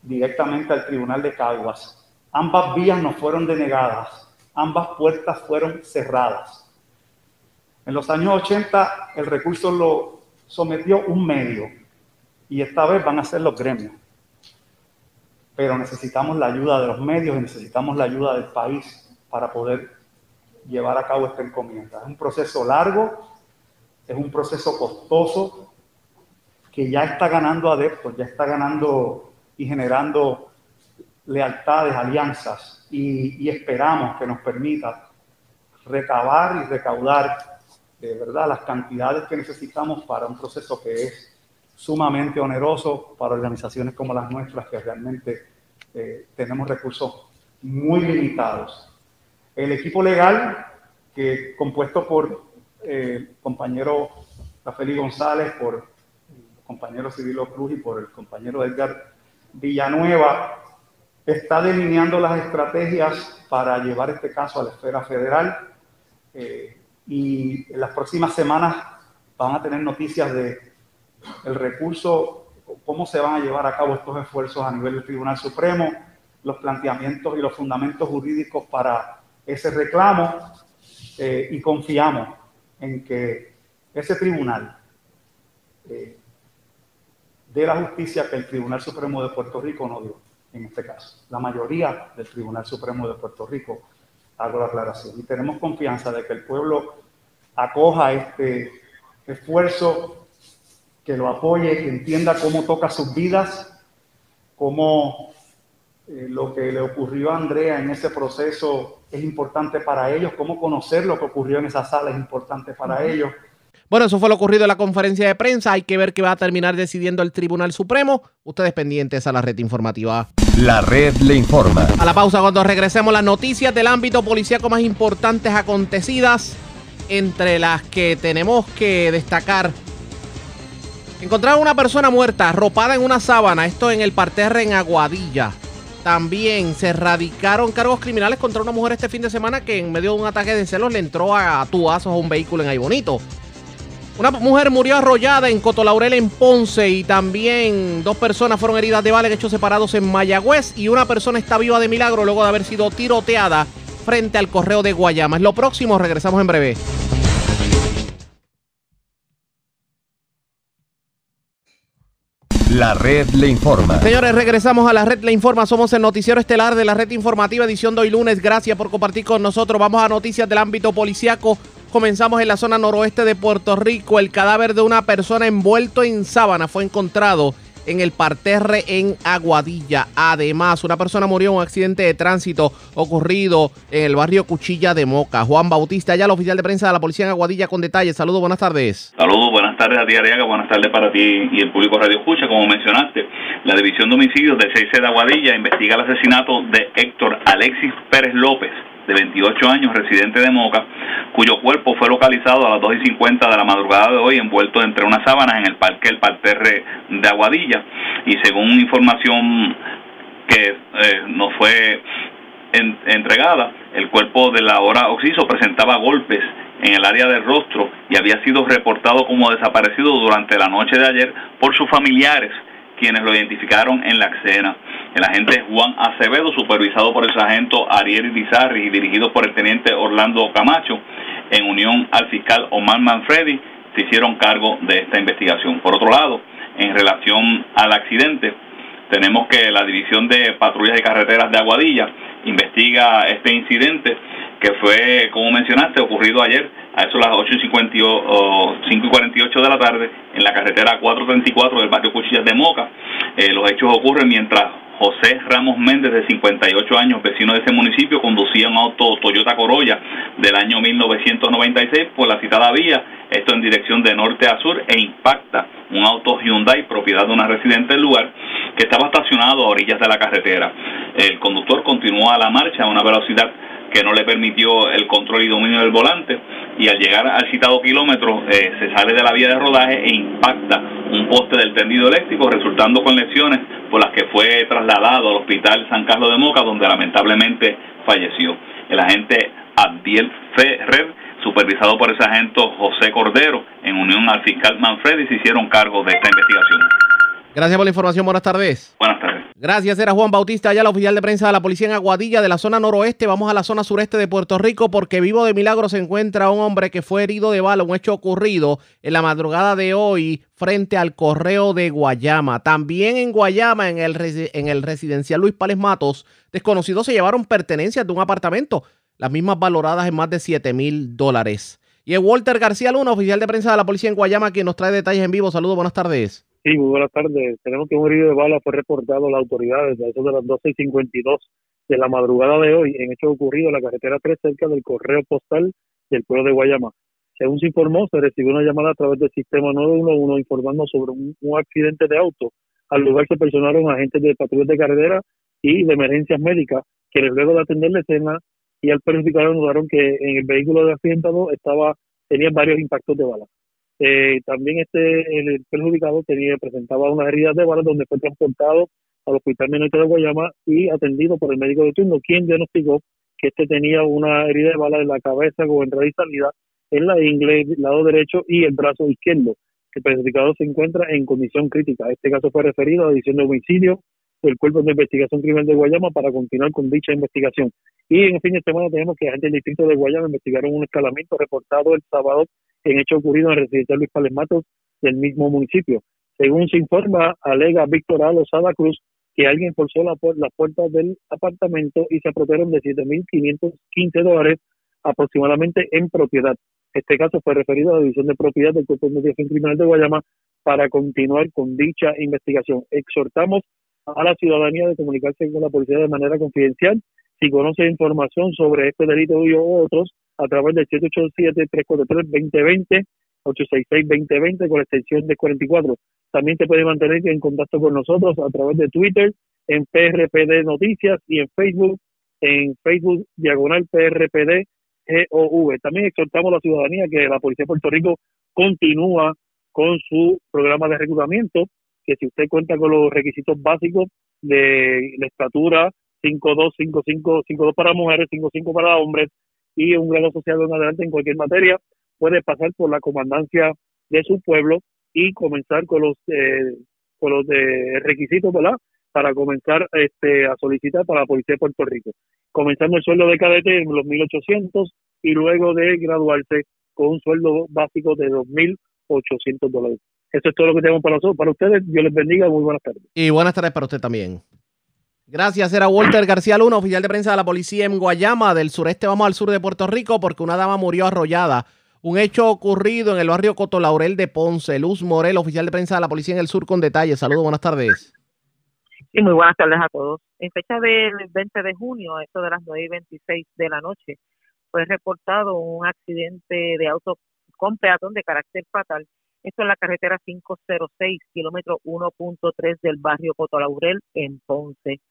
directamente al Tribunal de Caguas. Ambas vías no fueron denegadas, ambas puertas fueron cerradas. En los años 80 el recurso lo sometió un medio y esta vez van a ser los gremios. Pero necesitamos la ayuda de los medios y necesitamos la ayuda del país para poder llevar a cabo esta encomienda. Es un proceso largo, es un proceso costoso que ya está ganando adeptos, ya está ganando y generando lealtades, alianzas y, esperamos que nos permita recabar y recaudar de verdad las cantidades que necesitamos para un proceso que es sumamente oneroso para organizaciones como las nuestras que realmente eh, tenemos recursos muy limitados. El equipo legal, que compuesto por eh, compañero Rafael González, por el compañero Cirilo Cruz y por el compañero Edgar Villanueva, está delineando las estrategias para llevar este caso a la esfera federal eh, y en las próximas semanas van a tener noticias de el recurso, cómo se van a llevar a cabo estos esfuerzos a nivel del Tribunal Supremo, los planteamientos y los fundamentos jurídicos para ese reclamo eh, y confiamos en que ese tribunal eh, dé la justicia que el Tribunal Supremo de Puerto Rico no dio en este caso. La mayoría del Tribunal Supremo de Puerto Rico hago la aclaración y tenemos confianza de que el pueblo acoja este esfuerzo, que lo apoye, que entienda cómo toca sus vidas, cómo eh, lo que le ocurrió a Andrea en ese proceso es importante para ellos, cómo conocer lo que ocurrió en esa sala es importante para ellos. Bueno, eso fue lo ocurrido en la conferencia de prensa. Hay que ver qué va a terminar decidiendo el Tribunal Supremo. Ustedes pendientes a la red informativa. La red le informa. A la pausa cuando regresemos las noticias del ámbito policíaco más importantes acontecidas, entre las que tenemos que destacar. Encontraron una persona muerta, arropada en una sábana, esto en el parterre en Aguadilla. También se radicaron cargos criminales contra una mujer este fin de semana que en medio de un ataque de celos le entró a tuazos a un vehículo en Bonito. Una mujer murió arrollada en Cotolaurel en Ponce y también dos personas fueron heridas de bala en hechos separados en Mayagüez y una persona está viva de milagro luego de haber sido tiroteada frente al correo de Guayama. Es lo próximo, regresamos en breve. La red le informa. Señores, regresamos a la red le informa. Somos el noticiero estelar de la red informativa edición de hoy lunes. Gracias por compartir con nosotros. Vamos a noticias del ámbito policiaco. Comenzamos en la zona noroeste de Puerto Rico. El cadáver de una persona envuelto en sábana fue encontrado en el parterre en Aguadilla. Además, una persona murió en un accidente de tránsito ocurrido en el barrio Cuchilla de Moca. Juan Bautista, ya el oficial de prensa de la policía en Aguadilla con detalles. Saludos, buenas tardes. Saludos, buenas tardes a ti, Ariaga. Buenas tardes para ti y el público Radio Escucha. Como mencionaste, la División de Homicidios de 6 de Aguadilla investiga el asesinato de Héctor Alexis Pérez López de 28 años, residente de Moca, cuyo cuerpo fue localizado a las 2 y 50 de la madrugada de hoy envuelto entre unas sábanas en el parque El Parterre de Aguadilla. Y según información que eh, nos fue entregada, el cuerpo de la hora Oxiso presentaba golpes en el área del rostro y había sido reportado como desaparecido durante la noche de ayer por sus familiares, quienes lo identificaron en la escena. El agente Juan Acevedo, supervisado por el sargento Ariel Bizarri y dirigido por el teniente Orlando Camacho, en unión al fiscal Omar Manfredi, se hicieron cargo de esta investigación. Por otro lado, en relación al accidente, tenemos que la División de Patrullas y Carreteras de Aguadilla investiga este incidente que fue, como mencionaste, ocurrido ayer a eso las 8 y 5 y 48 de la tarde en la carretera 434 del barrio Cuchillas de Moca. Eh, los hechos ocurren mientras José Ramos Méndez, de 58 años, vecino de ese municipio, conducía un auto Toyota Corolla del año 1996 por la citada vía, esto en dirección de norte a sur, e impacta un auto Hyundai, propiedad de una residente del lugar, que estaba estacionado a orillas de la carretera. El conductor continuó a la marcha a una velocidad que no le permitió el control y dominio del volante y al llegar al citado kilómetro eh, se sale de la vía de rodaje e impacta un poste del tendido eléctrico resultando con lesiones por las que fue trasladado al hospital San Carlos de Moca donde lamentablemente falleció. El agente Abdiel Ferrer supervisado por el sargento José Cordero en unión al fiscal Manfredi se hicieron cargo de esta investigación. Gracias por la información. Buenas tardes. Buenas tardes. Gracias. Era Juan Bautista, ya la oficial de prensa de la policía en Aguadilla, de la zona noroeste. Vamos a la zona sureste de Puerto Rico porque vivo de milagro se encuentra un hombre que fue herido de bala, un hecho ocurrido en la madrugada de hoy frente al correo de Guayama. También en Guayama, en el, en el residencial Luis Pales Matos, desconocidos se llevaron pertenencias de un apartamento, las mismas valoradas en más de 7 mil dólares. Y es Walter García Luna, oficial de prensa de la policía en Guayama, quien nos trae detalles en vivo. Saludos, buenas tardes. Sí, muy buenas tardes. Tenemos que un herido de bala fue reportado a las autoridades a eso de las 12 y 52 de la madrugada de hoy en hecho ocurrido en la carretera 3 cerca del correo postal del pueblo de Guayama. Según se informó, se recibió una llamada a través del sistema 911 informando sobre un, accidente de auto. Al lugar se personaron agentes de patrullas de carretera y de emergencias médicas, quienes luego de atender la escena y al verificar notaron que en el vehículo de accidentado estaba tenía varios impactos de bala. Eh, también este el perjudicado tenía presentaba unas heridas de bala donde fue transportado al Hospital Menor de Guayama y atendido por el médico de turno, quien diagnosticó que este tenía una herida de bala en la cabeza con entrada y salida en la ingle, lado derecho y el brazo izquierdo. El perjudicado se encuentra en condición crítica. Este caso fue referido a la edición de homicidio del Cuerpo de Investigación Criminal de Guayama para continuar con dicha investigación. Y en fin de semana tenemos que agentes del distrito de Guayama investigaron un escalamiento reportado el sábado en hecho ocurrido en el residencial Luis Palematos del mismo municipio. Según se informa, alega Víctor A. Lozada Cruz que alguien forzó la, las puertas del apartamento y se apropiaron de 7.515 dólares aproximadamente en propiedad. Este caso fue referido a la División de Propiedad del Cuerpo de Investigación Criminal de Guayama para continuar con dicha investigación. Exhortamos a la ciudadanía de comunicarse con la policía de manera confidencial. Si conoce información sobre este delito o otros, a través del 787-343-2020, 866-2020 con la extensión de 44. También te puede mantener en contacto con nosotros a través de Twitter, en PRPD Noticias y en Facebook, en Facebook Diagonal PRPD GOV. También exhortamos a la ciudadanía que la Policía de Puerto Rico continúa con su programa de reclutamiento, que si usted cuenta con los requisitos básicos de la estatura 5'2, 5'5, 5'2 para mujeres, 5'5 para hombres, y un grado social en adelante en cualquier materia, puede pasar por la comandancia de su pueblo y comenzar con los eh, con los de requisitos, ¿verdad? Para comenzar este, a solicitar para la Policía de Puerto Rico. Comenzando el sueldo de cadete en los 1.800 y luego de graduarse con un sueldo básico de 2.800 dólares. Eso es todo lo que tenemos para nosotros. Para ustedes, Dios les bendiga. Muy buenas tardes. Y buenas tardes para usted también. Gracias, era Walter García Luna, oficial de prensa de la policía en Guayama, del sureste vamos al sur de Puerto Rico, porque una dama murió arrollada Un hecho ocurrido en el barrio Cotolaurel de Ponce. Luz Morel, oficial de prensa de la Policía en el Sur, con detalles. Saludos, buenas tardes. Sí, muy buenas tardes a todos. En fecha del 20 de junio, a eso de las 9 y 26 de la noche, fue reportado un accidente de auto con peatón de carácter fatal. Esto en la carretera 506, kilómetro 1.3 del barrio Cotolaurel en Ponce.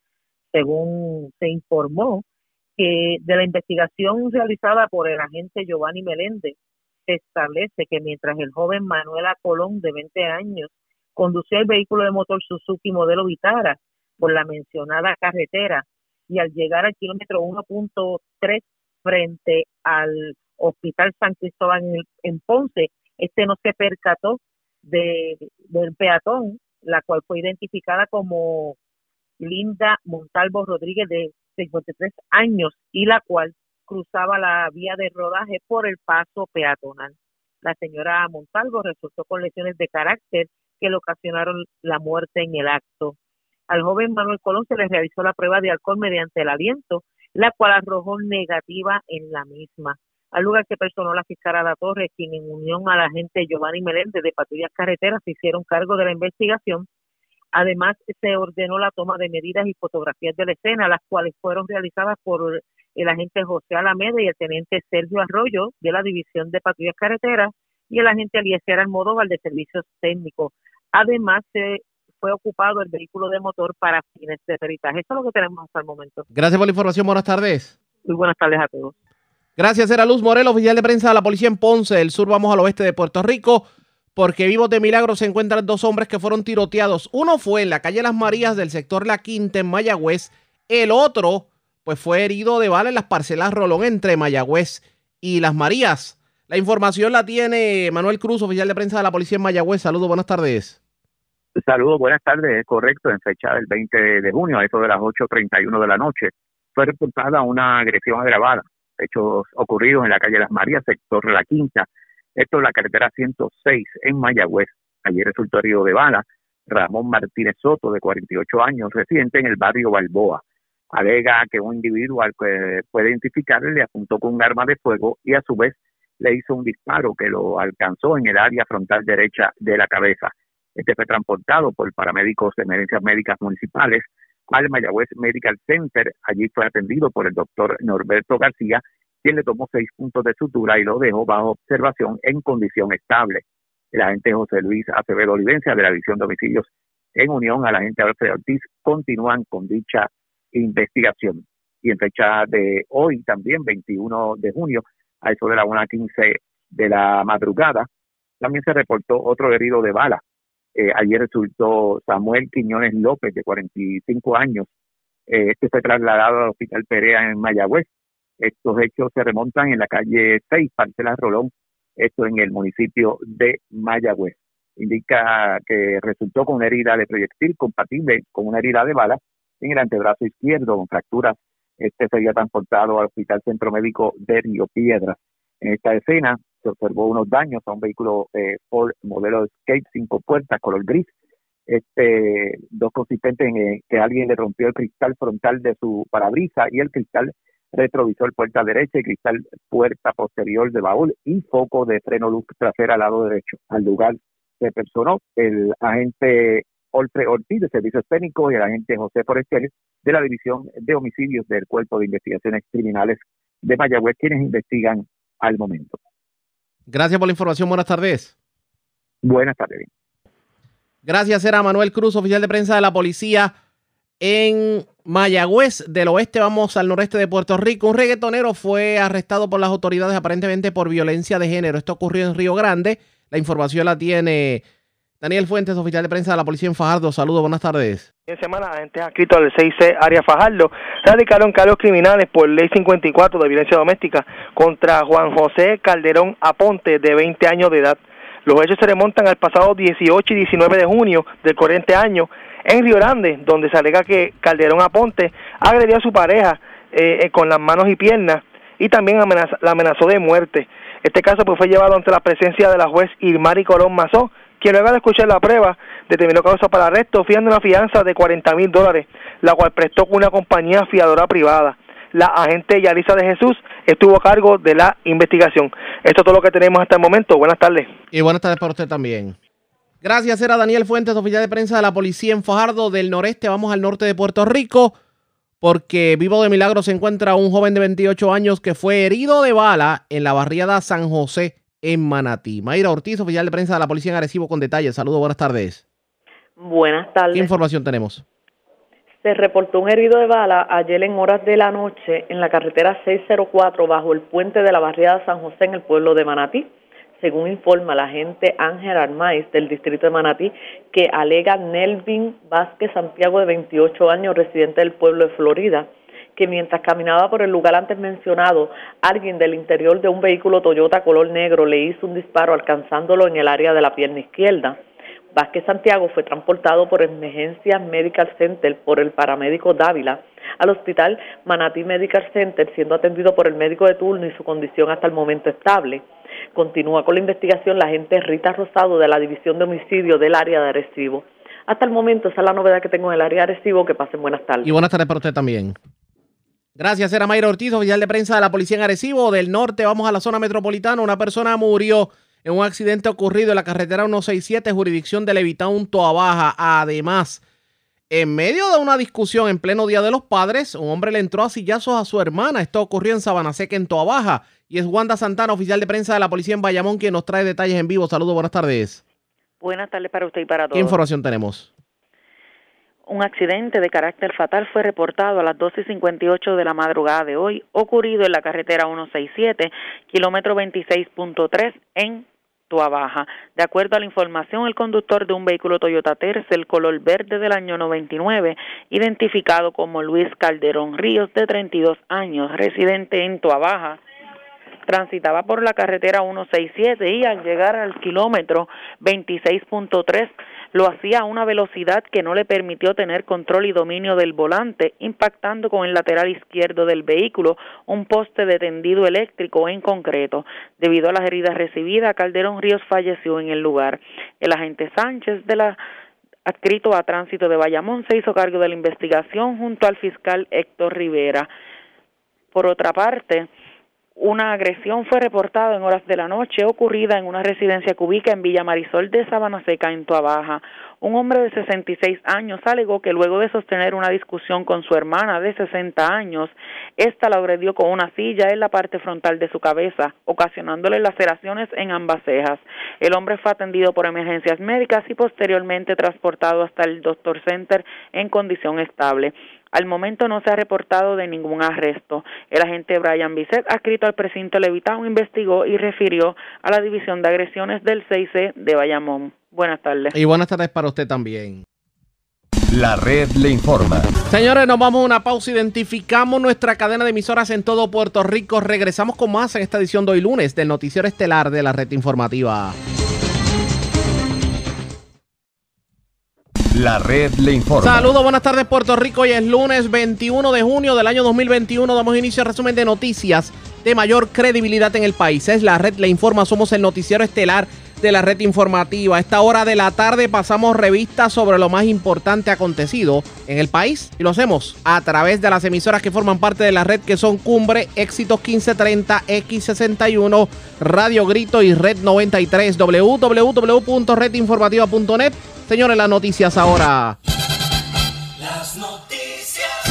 Según se informó que de la investigación realizada por el agente Giovanni Meléndez, se establece que mientras el joven Manuela Colón, de 20 años, conducía el vehículo de motor Suzuki modelo Vitara por la mencionada carretera y al llegar al kilómetro 1.3 frente al Hospital San Cristóbal en, Ponce, este no se percató de, del peatón, la cual fue identificada como Linda Montalvo Rodríguez de 53 años y la cual cruzaba la vía de rodaje por el paso peatonal. La señora Montalvo resultó con lesiones de carácter que le ocasionaron la muerte en el acto. Al joven Manuel Colón se le realizó la prueba de alcohol mediante el aliento, la cual arrojó negativa en la misma. Al lugar que personó la fiscal La Torre, quien en unión a la agente Giovanni Meléndez de Patrullas Carreteras se hicieron cargo de la investigación. Además, se ordenó la toma de medidas y fotografías de la escena, las cuales fueron realizadas por el agente José Alameda y el teniente Sergio Arroyo de la División de Patrullas Carreteras y el agente Eliezer Almodóvar de Servicios Técnicos. Además, se fue ocupado el vehículo de motor para fines de peritaje. Eso es lo que tenemos hasta el momento. Gracias por la información. Buenas tardes. Muy buenas tardes a todos. Gracias, era Luz Morel, oficial de prensa de la policía en Ponce, del sur vamos al oeste de Puerto Rico, porque vivos de milagro se encuentran dos hombres que fueron tiroteados. Uno fue en la calle Las Marías del sector La Quinta en Mayagüez, el otro pues fue herido de bala en las parcelas Rolón entre Mayagüez y Las Marías. La información la tiene Manuel Cruz, oficial de prensa de la policía en Mayagüez. Saludos, buenas tardes. Saludos, buenas tardes. Es correcto, en fecha del 20 de junio, a eso de las 8.31 de la noche, fue reportada una agresión agravada. Hechos ocurridos en la calle Las Marías, sector La Quinta. Esto es la carretera 106 en Mayagüez. Allí resultó herido de bala Ramón Martínez Soto, de 48 años, residente en el barrio Balboa alega que un individuo al que puede identificarle le apuntó con un arma de fuego y a su vez le hizo un disparo que lo alcanzó en el área frontal derecha de la cabeza. Este fue transportado por paramédicos de emergencias médicas municipales al Mayagüez Medical Center. Allí fue atendido por el doctor Norberto García, quien le tomó seis puntos de sutura y lo dejó bajo observación en condición estable. El agente José Luis Acevedo Olivencia de la División de Homicidios en unión al agente Alfredo Ortiz continúan con dicha investigación. Y en fecha de hoy, también 21 de junio, a eso de la 1.15 de la madrugada, también se reportó otro herido de bala. Eh, ayer resultó Samuel Quiñones López, de 45 años. Eh, este fue trasladado al Hospital Perea en Mayagüez. Estos hechos se remontan en la calle 6, Parcelas Rolón, esto en el municipio de Mayagüez. Indica que resultó con una herida de proyectil compatible con una herida de bala en el antebrazo izquierdo con fracturas. Este sería transportado al Hospital Centro Médico de Río Piedras. En esta escena se observó unos daños a un vehículo eh, Ford modelo Escape cinco puertas color gris. Este, dos consistentes en eh, que alguien le rompió el cristal frontal de su parabrisa y el cristal retrovisor puerta derecha y cristal puerta posterior de baúl y foco de freno luz trasera al lado derecho. Al lugar se personó el agente Oltre Ortiz de Servicios Técnicos y el agente José Forestier de la División de Homicidios del Cuerpo de Investigaciones Criminales de Mayagüez, quienes investigan al momento. Gracias por la información. Buenas tardes. Buenas tardes. Gracias, era Manuel Cruz, oficial de prensa de la policía en Mayagüez del oeste. Vamos al noreste de Puerto Rico. Un reggaetonero fue arrestado por las autoridades aparentemente por violencia de género. Esto ocurrió en Río Grande. La información la tiene Daniel Fuentes, oficial de prensa de la policía en Fajardo. Saludos, buenas tardes. En semana, agentes adscritos al 6C Área Fajardo radicaron cargos criminales por ley 54 de violencia doméstica contra Juan José Calderón Aponte, de 20 años de edad. Los hechos se remontan al pasado 18 y 19 de junio del corriente año en Río Grande, donde se alega que Calderón Aponte agredió a su pareja eh, eh, con las manos y piernas y también la amenazó de muerte. Este caso pues, fue llevado ante la presencia de la juez Irmari Colón Mazó, quien luego de escuchar la prueba determinó causa para arresto fiando una fianza de 40 mil dólares, la cual prestó con una compañía fiadora privada. La agente Yarisa de Jesús estuvo a cargo de la investigación. Esto es todo lo que tenemos hasta el momento. Buenas tardes. Y buenas tardes para usted también. Gracias, era Daniel Fuentes, oficial de prensa de la policía en Fajardo del noreste. Vamos al norte de Puerto Rico porque vivo de milagro se encuentra un joven de 28 años que fue herido de bala en la barriada San José en Manatí. Mayra Ortiz, oficial de prensa de la policía en Arecibo con detalles. Saludos, buenas tardes. Buenas tardes. ¿Qué información tenemos? Se reportó un herido de bala ayer en horas de la noche en la carretera 604 bajo el puente de la barriada San José en el pueblo de Manatí. Según informa la agente Ángel Armaiz del distrito de Manatí, que alega Nelvin Vázquez Santiago de 28 años, residente del pueblo de Florida, que mientras caminaba por el lugar antes mencionado, alguien del interior de un vehículo Toyota color negro le hizo un disparo alcanzándolo en el área de la pierna izquierda. Vázquez Santiago fue transportado por Emergencias Medical Center por el paramédico Dávila al hospital Manatí Medical Center, siendo atendido por el médico de turno y su condición hasta el momento estable. Continúa con la investigación la agente Rita Rosado de la División de Homicidio del área de Arecibo. Hasta el momento, esa es la novedad que tengo en el área de Arecibo. Que pasen buenas tardes. Y buenas tardes para usted también. Gracias, era Mayra Ortiz, oficial de prensa de la Policía en Arecibo. Del norte vamos a la zona metropolitana. Una persona murió en un accidente ocurrido en la carretera 167, jurisdicción de Levitown, Toa Baja. Además, en medio de una discusión en pleno Día de los Padres, un hombre le entró a sillazos a su hermana. Esto ocurrió en Sabana Seca, en Toa Baja. Y es Wanda Santana, oficial de prensa de la policía en Bayamón, quien nos trae detalles en vivo. Saludos, buenas tardes. Buenas tardes para usted y para todos. ¿Qué información tenemos? Un accidente de carácter fatal fue reportado a las 12.58 de la madrugada de hoy, ocurrido en la carretera 167, kilómetro 26.3 en Tua Baja. De acuerdo a la información, el conductor de un vehículo Toyota Tercel color verde del año 99, identificado como Luis Calderón Ríos, de 32 años, residente en Tua Baja, transitaba por la carretera 167 y al llegar al kilómetro 26.3 lo hacía a una velocidad que no le permitió tener control y dominio del volante, impactando con el lateral izquierdo del vehículo un poste de tendido eléctrico en concreto. Debido a las heridas recibidas, Calderón Ríos falleció en el lugar. El agente Sánchez de la adscrito a tránsito de Bayamón se hizo cargo de la investigación junto al fiscal Héctor Rivera. Por otra parte, una agresión fue reportada en horas de la noche ocurrida en una residencia cúbica en Villa Marisol de Sabana Seca, en Tuabaja. Un hombre de 66 años alegó que luego de sostener una discusión con su hermana de 60 años, ésta la agredió con una silla en la parte frontal de su cabeza, ocasionándole laceraciones en ambas cejas. El hombre fue atendido por emergencias médicas y posteriormente transportado hasta el Doctor Center en condición estable. Al momento no se ha reportado de ningún arresto. El agente Brian Bisset, adscrito al precinto Levitao, investigó y refirió a la División de Agresiones del 6C de Bayamón. Buenas tardes. Y buenas tardes para usted también. La red le informa. Señores, nos vamos a una pausa. Identificamos nuestra cadena de emisoras en todo Puerto Rico. Regresamos con más en esta edición de hoy lunes del Noticiero Estelar de la Red Informativa. La red le informa. Saludos, buenas tardes Puerto Rico. Hoy es lunes 21 de junio del año 2021. Damos inicio al resumen de noticias de mayor credibilidad en el país. Es la red le informa. Somos el noticiero estelar de la red informativa. A esta hora de la tarde pasamos revistas sobre lo más importante acontecido en el país y lo hacemos a través de las emisoras que forman parte de la red que son Cumbre, Éxitos 1530, X61, Radio Grito y Red 93, www.redinformativa.net. Señores, las noticias ahora.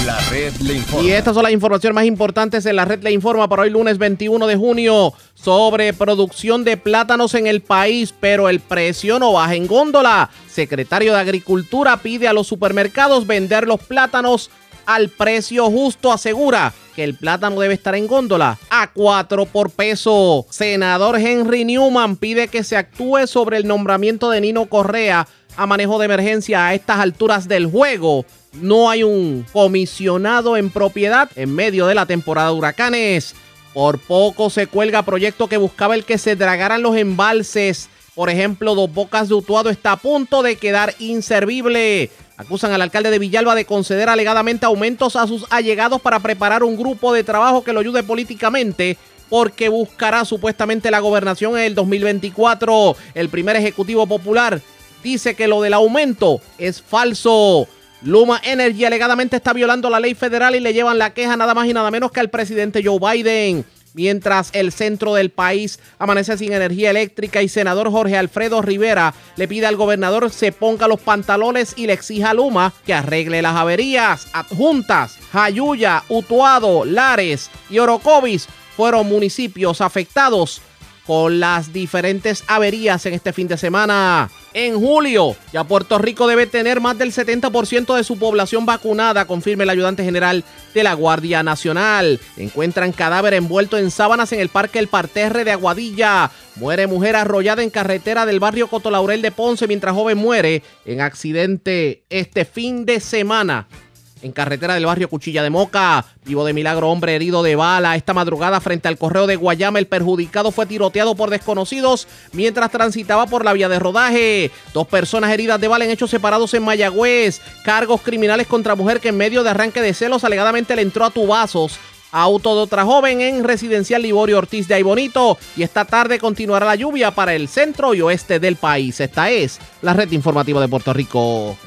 La red le informa. Y estas son las informaciones más importantes en la red le informa para hoy lunes 21 de junio sobre producción de plátanos en el país, pero el precio no baja en góndola. Secretario de Agricultura pide a los supermercados vender los plátanos al precio justo. Asegura que el plátano debe estar en góndola a 4 por peso. Senador Henry Newman pide que se actúe sobre el nombramiento de Nino Correa a manejo de emergencia a estas alturas del juego. No hay un comisionado en propiedad en medio de la temporada de huracanes. Por poco se cuelga proyecto que buscaba el que se dragaran los embalses. Por ejemplo, Dos Bocas de Utuado está a punto de quedar inservible. Acusan al alcalde de Villalba de conceder alegadamente aumentos a sus allegados para preparar un grupo de trabajo que lo ayude políticamente porque buscará supuestamente la gobernación en el 2024. El primer ejecutivo popular dice que lo del aumento es falso. Luma Energy alegadamente está violando la ley federal y le llevan la queja nada más y nada menos que al presidente Joe Biden. Mientras el centro del país amanece sin energía eléctrica y senador Jorge Alfredo Rivera le pide al gobernador se ponga los pantalones y le exija a Luma que arregle las averías. Adjuntas, Jayuya, Utuado, Lares y Orocovis fueron municipios afectados con las diferentes averías en este fin de semana. En julio, ya Puerto Rico debe tener más del 70% de su población vacunada, confirma el ayudante general de la Guardia Nacional. Encuentran cadáver envuelto en sábanas en el Parque El Parterre de Aguadilla. Muere mujer arrollada en carretera del barrio Cotolaurel de Ponce mientras joven muere en accidente este fin de semana en carretera del barrio Cuchilla de Moca. Vivo de milagro, hombre herido de bala. Esta madrugada frente al correo de Guayama, el perjudicado fue tiroteado por desconocidos mientras transitaba por la vía de rodaje. Dos personas heridas de bala en hechos separados en Mayagüez. Cargos criminales contra mujer que en medio de arranque de celos alegadamente le entró a tubazos. Auto de otra joven en residencial Liborio Ortiz de Aybonito. Y esta tarde continuará la lluvia para el centro y oeste del país. Esta es la red informativa de Puerto Rico.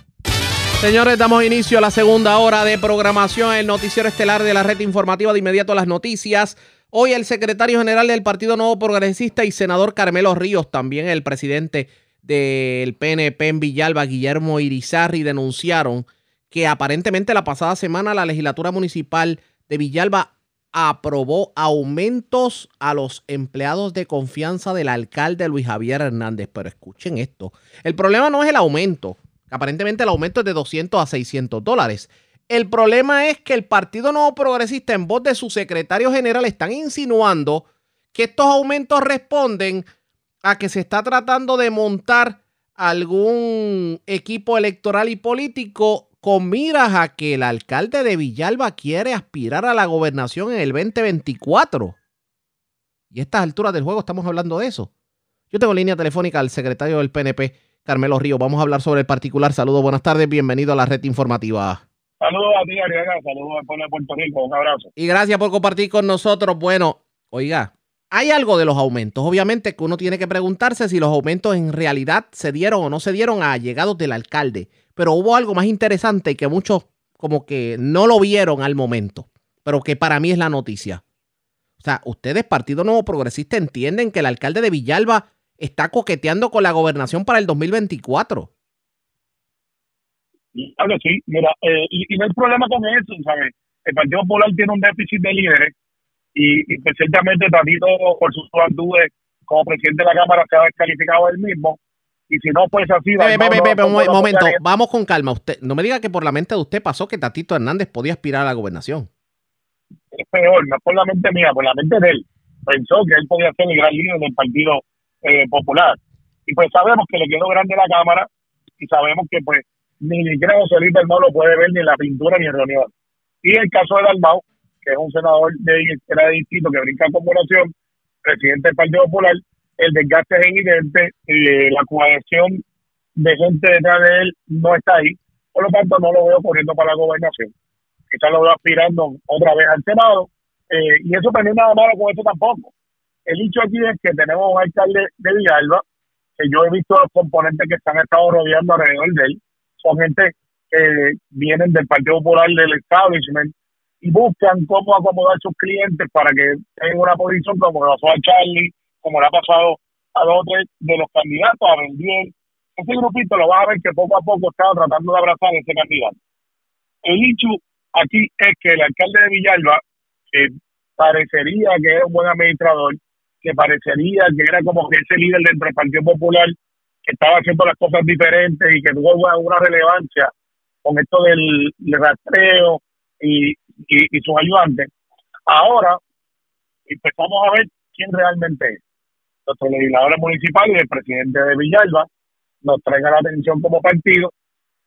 Señores, damos inicio a la segunda hora de programación, el noticiero estelar de la red informativa de inmediato a las noticias. Hoy el secretario general del Partido Nuevo Progresista y senador Carmelo Ríos, también el presidente del PNP en Villalba, Guillermo Irizarri, denunciaron que aparentemente la pasada semana la legislatura municipal de Villalba aprobó aumentos a los empleados de confianza del alcalde Luis Javier Hernández. Pero escuchen esto, el problema no es el aumento, Aparentemente el aumento es de 200 a 600 dólares. El problema es que el Partido Nuevo Progresista, en voz de su secretario general, están insinuando que estos aumentos responden a que se está tratando de montar algún equipo electoral y político con miras a que el alcalde de Villalba quiere aspirar a la gobernación en el 2024. Y a estas alturas del juego estamos hablando de eso. Yo tengo línea telefónica al secretario del PNP, Carmelo Río. Vamos a hablar sobre el particular. Saludos, buenas tardes, bienvenido a la red informativa. Saludos a ti, Ariana. Saludos al pueblo de Puerto Rico. Un abrazo. Y gracias por compartir con nosotros. Bueno, oiga, hay algo de los aumentos. Obviamente que uno tiene que preguntarse si los aumentos en realidad se dieron o no se dieron a llegados del alcalde. Pero hubo algo más interesante que muchos como que no lo vieron al momento, pero que para mí es la noticia. O sea, ustedes, Partido Nuevo Progresista, entienden que el alcalde de Villalba está coqueteando con la gobernación para el 2024. Claro, sí, mira, eh, y, no hay problema con eso, ¿sabes? El Partido Popular tiene un déficit de líderes y, y especialmente Tatito por sus actitudes como presidente de la Cámara se ha descalificado él mismo y si no pues así un momento vamos con calma. Usted no me diga que por la mente de usted pasó que Tatito Hernández podía aspirar a la gobernación. Es peor no es por la mente mía por la mente de él. Pensó que él podía ser el gran líder del partido eh, popular. Y pues sabemos que le quedó grande la cámara y sabemos que pues ni siquiera José Luis Dalmau lo puede ver ni la pintura ni en reunión. Y el caso de Dalmau, que es un senador de, era de distrito que brinca con población, presidente del Partido Popular, el desgaste es evidente, eh, la coalición de gente detrás de él no está ahí, por lo tanto no lo veo corriendo para la gobernación. Quizás lo veo aspirando otra vez al Senado, eh, y eso también nada malo con eso tampoco. El hecho aquí es que tenemos un alcalde de Villalba, que yo he visto los componentes que están estado rodeando alrededor de él, son gente que vienen del Partido Popular del establishment y buscan cómo acomodar sus clientes para que tengan una posición como le pasó a Charlie, como le ha pasado a dos de los candidatos, a Bendiel. Ese grupito lo va a ver que poco a poco está tratando de abrazar a ese candidato. El hecho aquí es que el alcalde de Villalba, que parecería que es un buen administrador, que parecería que era como que ese líder del Partido Popular que estaba haciendo las cosas diferentes y que tuvo una, relevancia con esto del, rastreo y, y, sus ayudantes. Ahora empezamos a ver quién realmente es. Nuestros legisladores municipales y el presidente de Villalba nos traigan la atención como partido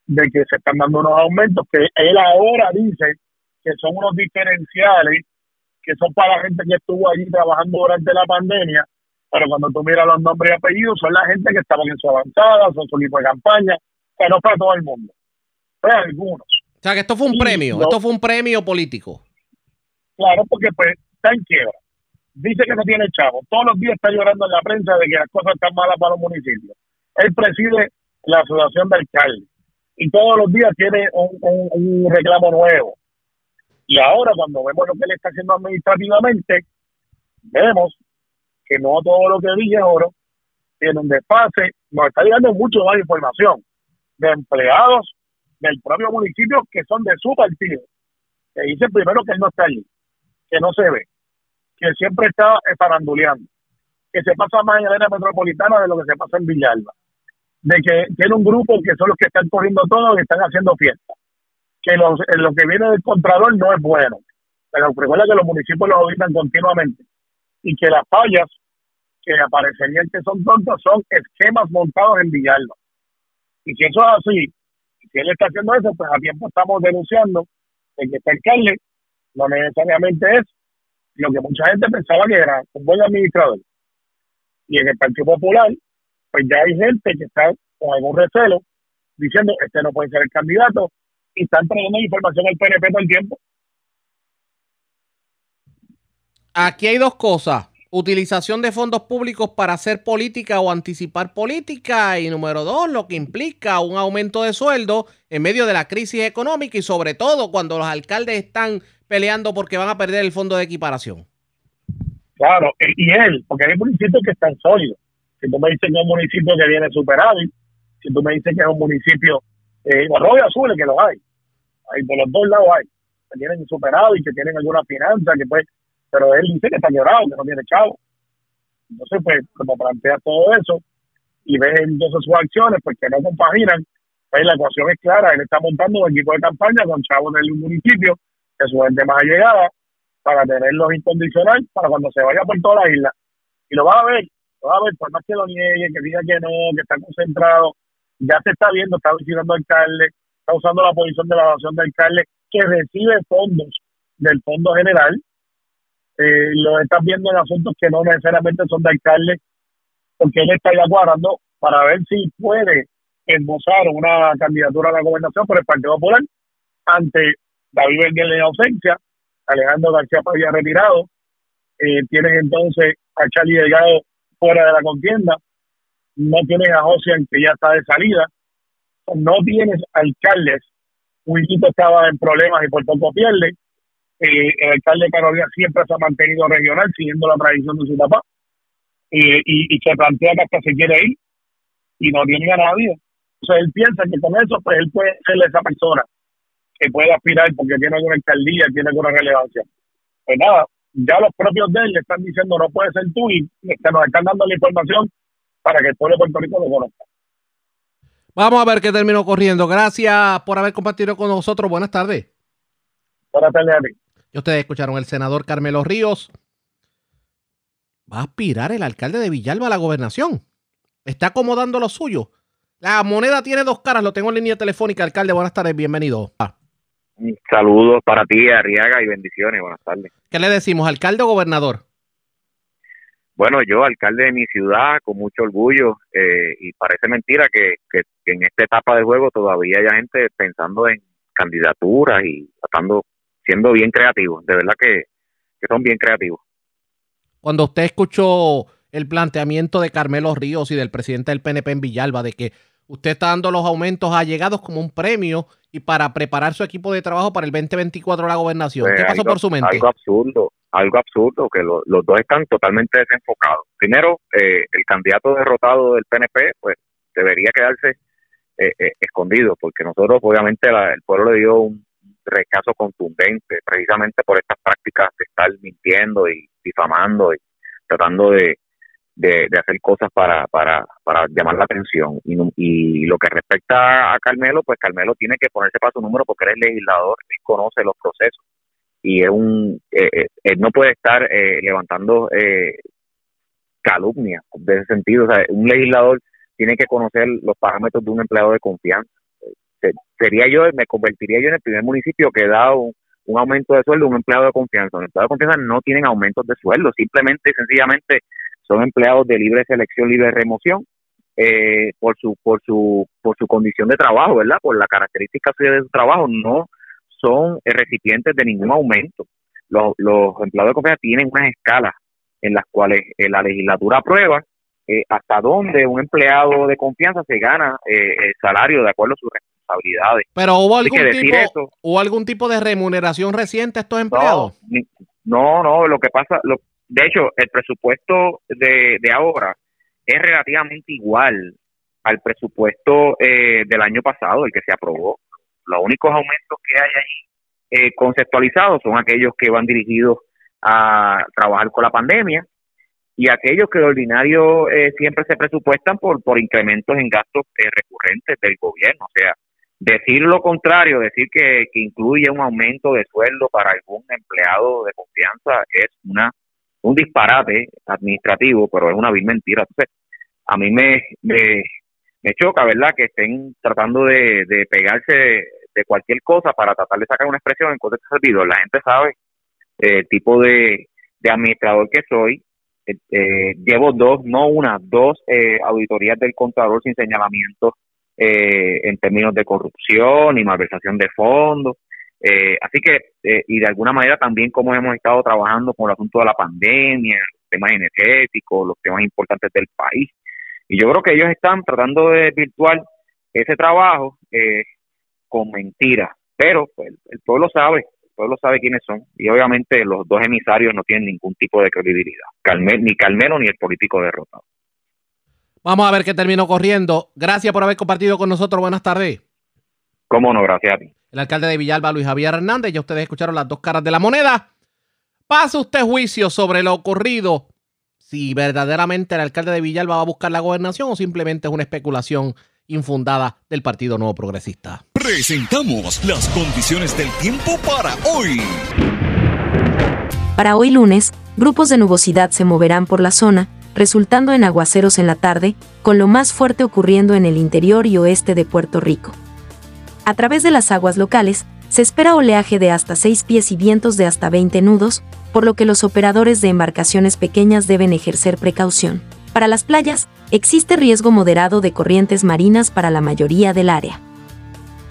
de que se están dando unos aumentos que él ahora dice que son unos diferenciales que son para la gente que estuvo allí trabajando durante la pandemia, pero cuando tú miras los nombres y apellidos, son la gente que estaba en su avanzada, son su equipo de campaña, que no para todo el mundo, para algunos. O sea, que esto fue un premio, esto fue un premio político. Claro, porque pues está en quiebra. Dice que no tiene chavo. Todos los días está llorando en la prensa de que las cosas están malas para los municipios. Él preside la asociación de alcaldes. y todos los días tiene un, un, reclamo nuevo. Y ahora cuando vemos lo que le está haciendo administrativamente, vemos que no todo lo que dije oro, tiene un desfase, nos está llegando mucho más información de empleados del propio municipio que son de su partido, que dicen primero que él no está allí, que no se ve, que siempre está faranduleando, que se pasa más en la área metropolitana de lo que se pasa en Villalba de que tiene un grupo que son los que están corriendo todo y están haciendo fiesta. Que los, eh, lo que viene del Contralor no es bueno. Pero recuerda que los municipios los auditan continuamente y que las fallas que aparecerían que son tontas son esquemas montados en Villalba. Y si eso es así, si él está haciendo eso, pues a tiempo estamos denunciando de que este alcalde no necesariamente es lo que mucha gente pensaba que era un buen administrador. Y en el Partido Popular pues ya hay gente que está con algún recelo diciendo este no puede ser el candidato y están trayendo información al PNP todo el tiempo. Aquí hay dos cosas. Utilización de fondos públicos para hacer política o anticipar política. Y número dos, lo que implica un aumento de sueldo en medio de la crisis económica y sobre todo cuando los alcaldes están peleando porque van a perder el fondo de equiparación. Claro, y él, porque hay municipios que están sólidos. Si tú me dices que es un municipio que viene superávit, si tú me dices que es un municipio, eh, rojo y azul, que lo hay, hay por los dos lados hay, que tienen superávit, que tienen alguna finanza, que pues, pero él dice que está llorado, que no tiene chavo. Entonces, pues, como plantea todo eso y ve entonces sus acciones, pues que no compaginan, pues la ecuación es clara, él está montando un equipo de campaña con chavos del municipio, que su gente más allegada, para tenerlos incondicional, para cuando se vaya por toda la isla. Y lo va a ver, a ver, por más que lo niegue, que diga que no, que está concentrado, ya se está viendo, está visitando alcalde, está usando la posición de la evaluación del alcalde, que recibe fondos del Fondo General, eh, lo estás viendo en asuntos que no necesariamente son de alcalde, porque él está ya guardando para ver si puede esbozar una candidatura a la gobernación por el Partido Popular ante David Benguel en ausencia, Alejandro García Padilla retirado, eh, tienes entonces a Charlie Delgado fuera de la contienda, no tienes a Josian que ya está de salida, no tienes alcaldes, Wilquito estaba en problemas y por poco pierde, eh, el alcalde de Carolina siempre se ha mantenido regional siguiendo la tradición de su papá eh, y, se plantea que hasta se quiere ir y no tiene a nadie. Sea, él piensa que con eso pues él puede ser esa persona que puede aspirar porque tiene alguna alcaldía, tiene alguna relevancia. Pues nada, ya los propios de él le están diciendo no puede ser tú y que nos están dando la información para que el pueblo de Puerto Rico lo conozca. Vamos a ver qué terminó corriendo. Gracias por haber compartido con nosotros. Buenas tardes. Buenas tardes a ti. Y ustedes escucharon el senador Carmelo Ríos. Va a aspirar el alcalde de Villalba a la gobernación. Está acomodando lo suyo. La moneda tiene dos caras. Lo tengo en línea telefónica. Alcalde, buenas tardes. Bienvenido. Ah. Saludos para ti, Arriaga, y bendiciones. Buenas tardes. ¿Qué le decimos, alcalde o gobernador? Bueno, yo, alcalde de mi ciudad, con mucho orgullo, eh, y parece mentira que, en esta etapa del juego todavía haya gente pensando en candidaturas y tratando, siendo bien creativos. De verdad que, que son bien creativos. Cuando usted escuchó el planteamiento de Carmelo Ríos y del presidente del PNP en Villalba de que Usted está dando los aumentos allegados como un premio y para preparar su equipo de trabajo para el 2024 de la gobernación. ¿Qué pues, pasó por su mente? Algo absurdo, algo absurdo, que los dos están totalmente desenfocados. Primero, eh, el candidato derrotado del PNP, pues debería quedarse eh, eh, escondido, porque nosotros, obviamente, el pueblo le dio un rechazo contundente, precisamente por estas prácticas de estar mintiendo y difamando y tratando de, de, hacer cosas para, para, para llamar la atención. Y, y lo que respecta a Carmelo, pues Carmelo tiene que ponerse para su número porque él es legislador, él conoce los procesos y es un eh, eh, él no puede estar eh, levantando eh, calumnia de ese sentido. O sea, un legislador tiene que conocer los parámetros de un empleado de confianza. Sería yo, me convertiría yo en el primer municipio que da un, aumento de sueldo a un empleado de confianza. Los empleados de confianza no tienen aumentos de sueldo, simplemente y sencillamente son empleados de libre selección, libre remoción, eh, por su por su por su condición de trabajo, ¿verdad? Por la característica de su trabajo, no son recipientes de ningún aumento. Los, los empleados de confianza tienen unas escalas en las cuales eh, la legislatura aprueba eh, hasta dónde un empleado de confianza se gana el salario de acuerdo a su responsabilidades. Pero hubo algún, tipo, ¿hubo algún tipo de remuneración reciente a estos empleados? No, no, lo que pasa, lo, de hecho, el presupuesto de, de ahora es relativamente igual al presupuesto eh, del año pasado, el que se aprobó. Los únicos aumentos que hay ahí eh, conceptualizados son aquellos que van dirigidos a trabajar con la pandemia y aquellos que de ordinario eh, siempre se presupuestan por, por incrementos en gastos recurrentes del gobierno. O sea, decir lo contrario, decir que, que incluye un aumento de sueldo para algún empleado de confianza es una un disparate administrativo, pero es una vil mentira. Entonces, a mí me, me, me choca, ¿verdad?, que estén tratando de pegarse de, cualquier cosa para tratar de sacar una expresión en contra de este servidor. La gente sabe el tipo de, administrador que soy. Eh, eh, llevo dos, no una, dos eh, auditorías del contador sin señalamiento en términos de corrupción y malversación de fondos. Eh, así que, eh, y de alguna manera también como hemos estado trabajando con el asunto de la pandemia, los temas energéticos, los temas importantes del país. Y yo creo que ellos están tratando de virtual ese trabajo eh, con mentiras. Pero pues, el pueblo sabe, el pueblo sabe quiénes son. Y obviamente los dos emisarios no tienen ningún tipo de credibilidad, ni Calmeno ni el político derrotado. Vamos a ver qué terminó corriendo. Gracias por haber compartido con nosotros. Buenas tardes. Cómo no, gracias a ti el alcalde de Villalba, Luis Javier Hernández. Ya ustedes escucharon las dos caras de la moneda. Pase usted juicio sobre lo ocurrido. Si verdaderamente el alcalde de Villalba va a buscar la gobernación o simplemente es una especulación infundada del Partido Nuevo Progresista. Presentamos las condiciones del tiempo para hoy. Para hoy lunes, grupos de nubosidad se moverán por la zona, resultando en aguaceros en la tarde, con lo más fuerte ocurriendo en el interior y oeste de Puerto Rico. A través de las aguas locales, se espera oleaje de hasta 6 pies y vientos de hasta 20 nudos, por lo que los operadores de embarcaciones pequeñas deben ejercer precaución. Para las playas, existe riesgo moderado de corrientes marinas para la mayoría del área.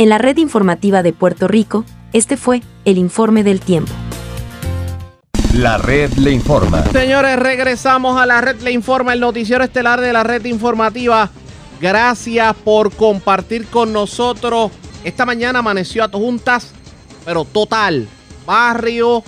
En la red informativa de Puerto Rico, este fue el informe del tiempo. La red le informa. Señores, regresamos a la red le informa, el noticiero estelar de la red informativa. Gracias por compartir con nosotros esta mañana amaneció a juntas, pero total. Barrio,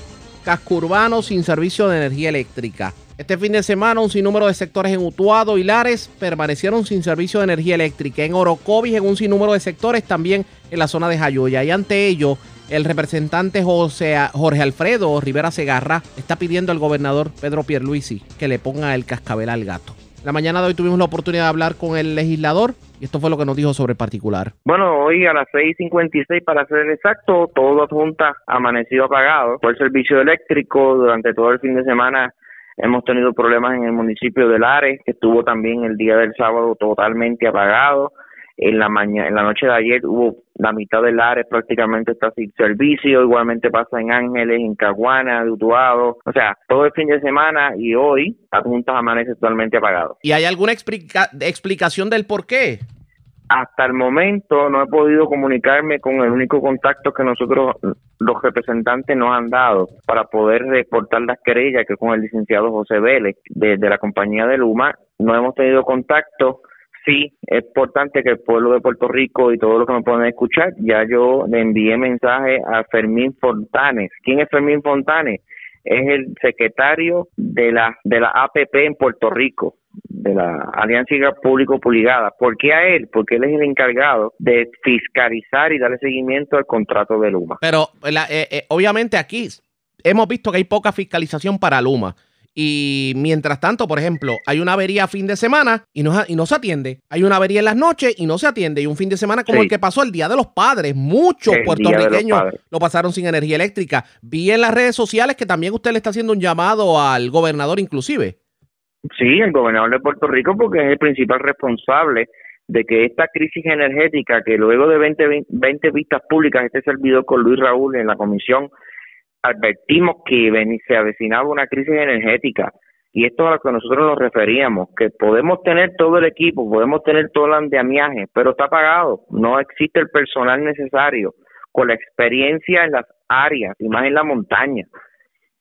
casco urbano sin servicio de energía eléctrica. Este fin de semana un sinnúmero de sectores en Utuado y Lares permanecieron sin servicio de energía eléctrica. En Orocovis en un sinnúmero de sectores también en la zona de Jayuya. Y ante ello, el representante José, Jorge Alfredo Rivera Segarra está pidiendo al gobernador Pedro Pierluisi que le ponga el cascabel al gato. La mañana de hoy tuvimos la oportunidad de hablar con el legislador y esto fue lo que nos dijo sobre el particular. Bueno, hoy a las 6.56 para ser exacto, todo junta amanecido apagado por el servicio eléctrico durante todo el fin de semana. Hemos tenido problemas en el municipio de Lares, que estuvo también el día del sábado totalmente apagado. En la mañana, en la noche de ayer hubo la mitad del área prácticamente está sin servicio, igualmente pasa en Ángeles, en Caguana, Utuado, o sea, todo el fin de semana y hoy Adjuntas amanece totalmente apagado. ¿Y hay alguna explicación del por qué? Hasta el momento no he podido comunicarme con el único contacto que nosotros, los representantes, nos han dado para poder reportar las querellas, que con el licenciado José Vélez de, la compañía de Luma. No hemos tenido contacto sí es importante que el pueblo de Puerto Rico y todos los que me pueden escuchar, ya yo le envié mensaje a Fermín Fontanes. ¿Quién es Fermín Fontanes? Es el secretario de la de la APP en Puerto Rico, de la Alianza Público Puligada. ¿Por qué a él? Porque él es el encargado de fiscalizar y darle seguimiento al contrato de Luma. Pero eh, eh, obviamente aquí hemos visto que hay poca fiscalización para Luma. Y mientras tanto, por ejemplo, hay una avería fin de semana y no, y no se atiende. Hay una avería en las noches y no se atiende. Y un fin de semana como el que pasó el Día de los Padres. Muchos puertorriqueños lo pasaron sin energía eléctrica. Vi en las redes sociales que también usted le está haciendo un llamado al gobernador inclusive. Sí, el gobernador de Puerto Rico porque es el principal responsable de que esta crisis energética que luego de 20, 20 vistas públicas, este servidor con Luis Raúl en la comisión advertimos que se avecinaba una crisis energética. Y esto es a lo que nosotros nos referíamos, que podemos tener todo el equipo, podemos tener todo el andamiaje, pero está pagado, no existe el personal necesario con la experiencia en las áreas y más en la montaña,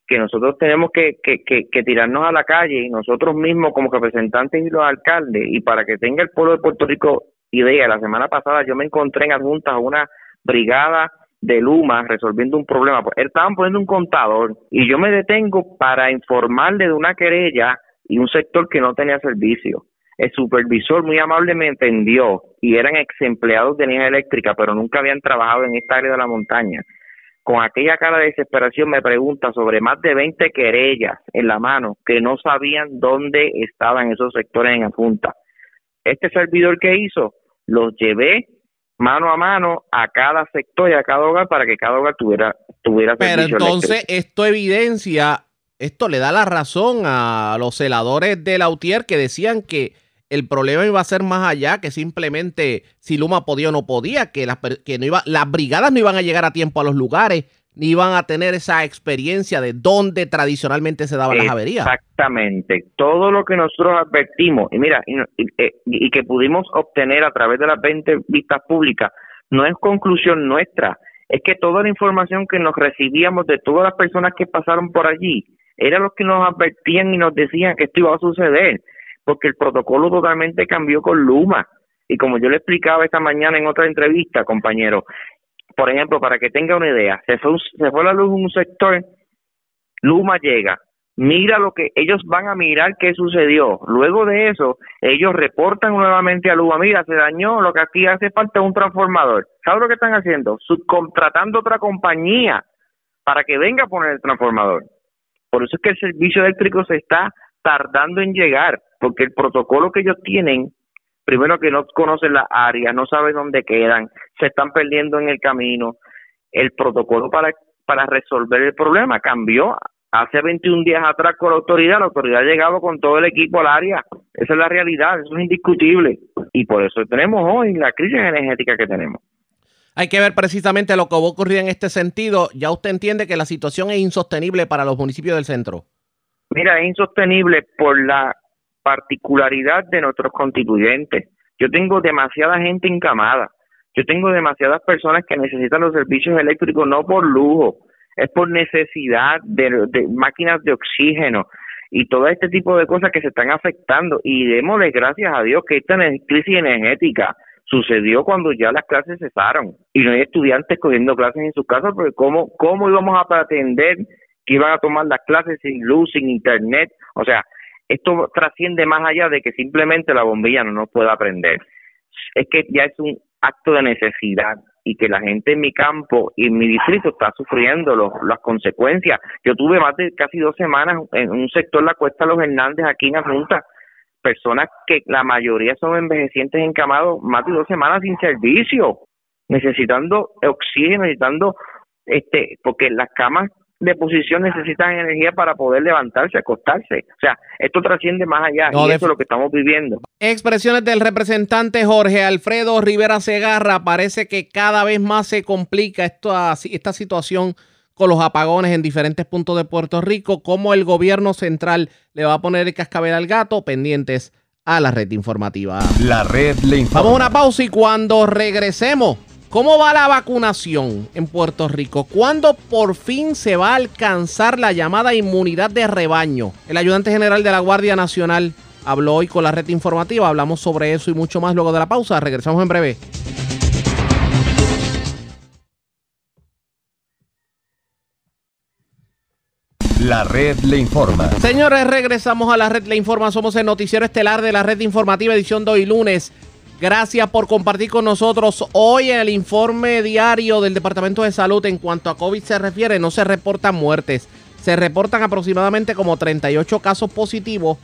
que nosotros tenemos que, que, que, que tirarnos a la calle y nosotros mismos como representantes y los alcaldes y para que tenga el pueblo de Puerto Rico idea. La semana pasada yo me encontré en adjuntas una brigada de Luma resolviendo un problema. Pues, estaban poniendo un contador y yo me detengo para informarle de una querella y un sector que no tenía servicio. El supervisor muy amable me entendió y eran ex empleados de energía eléctrica, pero nunca habían trabajado en esta área de la montaña. Con aquella cara de desesperación me pregunta sobre más de 20 querellas en la mano que no sabían dónde estaban esos sectores en la junta. Este servidor que hizo, los llevé mano a mano a cada sector y a cada hogar para que cada hogar tuviera tuviera Pero entonces esto evidencia, esto le da la razón a los celadores de la UTIER que decían que el problema iba a ser más allá que simplemente si Luma podía o no podía, que, las, que no iba, las brigadas no iban a llegar a tiempo a los lugares, ni iban a tener esa experiencia de dónde tradicionalmente se daban las averías. Exactamente. Todo lo que nosotros advertimos, y mira, y, eh, y, que pudimos obtener a través de las 20 vistas públicas, no es conclusión nuestra, es que toda la información que nos recibíamos de todas las personas que pasaron por allí, era lo que nos advertían y nos decían que esto iba a suceder porque el protocolo totalmente cambió con Luma. Y como yo le explicaba esta mañana en otra entrevista, compañero, por ejemplo, para que tenga una idea, se fue, se fue la luz en un sector, Luma llega, mira lo que ellos van a mirar qué sucedió. Luego de eso, ellos reportan nuevamente a Luma, mira, se dañó, lo que aquí hace falta un transformador. ¿Sabes lo que están haciendo? Subcontratando otra compañía para que venga a poner el transformador. Por eso es que el servicio eléctrico se está tardando en llegar porque el protocolo que ellos tienen, primero que no conocen la área, no saben dónde quedan, se están perdiendo en el camino. El protocolo para, para resolver el problema cambió hace 21 días atrás con la autoridad, la autoridad ha llegado con todo el equipo al área. Esa es la realidad, eso es indiscutible. Y por eso tenemos hoy la crisis energética que tenemos. Hay que ver precisamente lo que va a ocurrir en este sentido. Ya usted entiende que la situación es insostenible para los municipios del centro. Mira, es insostenible por la particularidad de nuestros constituyentes. Yo tengo demasiada gente encamada. Yo tengo demasiadas personas que necesitan los servicios eléctricos no por lujo, es por necesidad de, máquinas de oxígeno y todo este tipo de cosas que se están afectando. Y démosle gracias a Dios que esta crisis energética sucedió cuando ya las clases cesaron y no hay estudiantes cogiendo clases en sus casas, porque ¿cómo, cómo íbamos a pretender que iban a tomar las clases sin luz, sin internet? O sea, esto trasciende más allá de que simplemente la bombilla no nos pueda prender. Es que ya es un acto de necesidad y que la gente en mi campo y en mi distrito está sufriendo las consecuencias. Yo tuve más de casi dos semanas en un sector, la Cuesta Los Hernández, aquí en la Junta, personas que la mayoría son envejecientes encamados, más de dos semanas sin servicio, necesitando oxígeno, necesitando, este, porque las camas de posición necesitan energía para poder levantarse, acostarse. O sea, esto trasciende más allá y eso es lo que estamos viviendo. Expresiones del representante Jorge Alfredo Rivera Segarra. Parece que cada vez más se complica esta, esta situación con los apagones en diferentes puntos de Puerto Rico. ¿Cómo el gobierno central le va a poner el cascabel al gato? Pendientes a la red informativa. La red le informa. Vamos a una pausa y cuando regresemos ¿Cómo va la vacunación en Puerto Rico? ¿Cuándo por fin se va a alcanzar la llamada inmunidad de rebaño? El ayudante general de la Guardia Nacional habló hoy con la red informativa. Hablamos sobre eso y mucho más luego de la pausa. Regresamos en breve. La red le informa. Señores, regresamos a la red le informa. Somos el noticiero estelar de la red informativa edición de hoy lunes Gracias por compartir con nosotros hoy en el informe diario del Departamento de Salud en cuanto a COVID se refiere. No se reportan muertes, se reportan aproximadamente como 38 casos positivos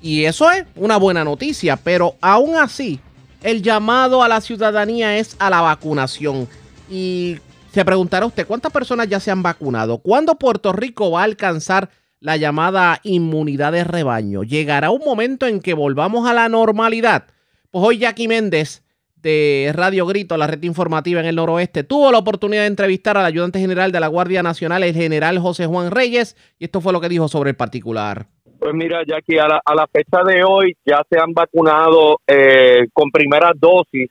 y eso es una buena noticia, pero aún así el llamado a la ciudadanía es a la vacunación y se preguntará usted cuántas personas ya se han vacunado, cuándo Puerto Rico va a alcanzar la llamada inmunidad de rebaño. Llegará un momento en que volvamos a la normalidad pues hoy Jackie Méndez de Radio Grito, la red informativa en el noroeste, tuvo la oportunidad de entrevistar al ayudante general de la Guardia Nacional, el general José Juan Reyes, y esto fue lo que dijo sobre el particular. Pues mira, Jackie, a la, a la fecha de hoy ya se han vacunado eh, con primera dosis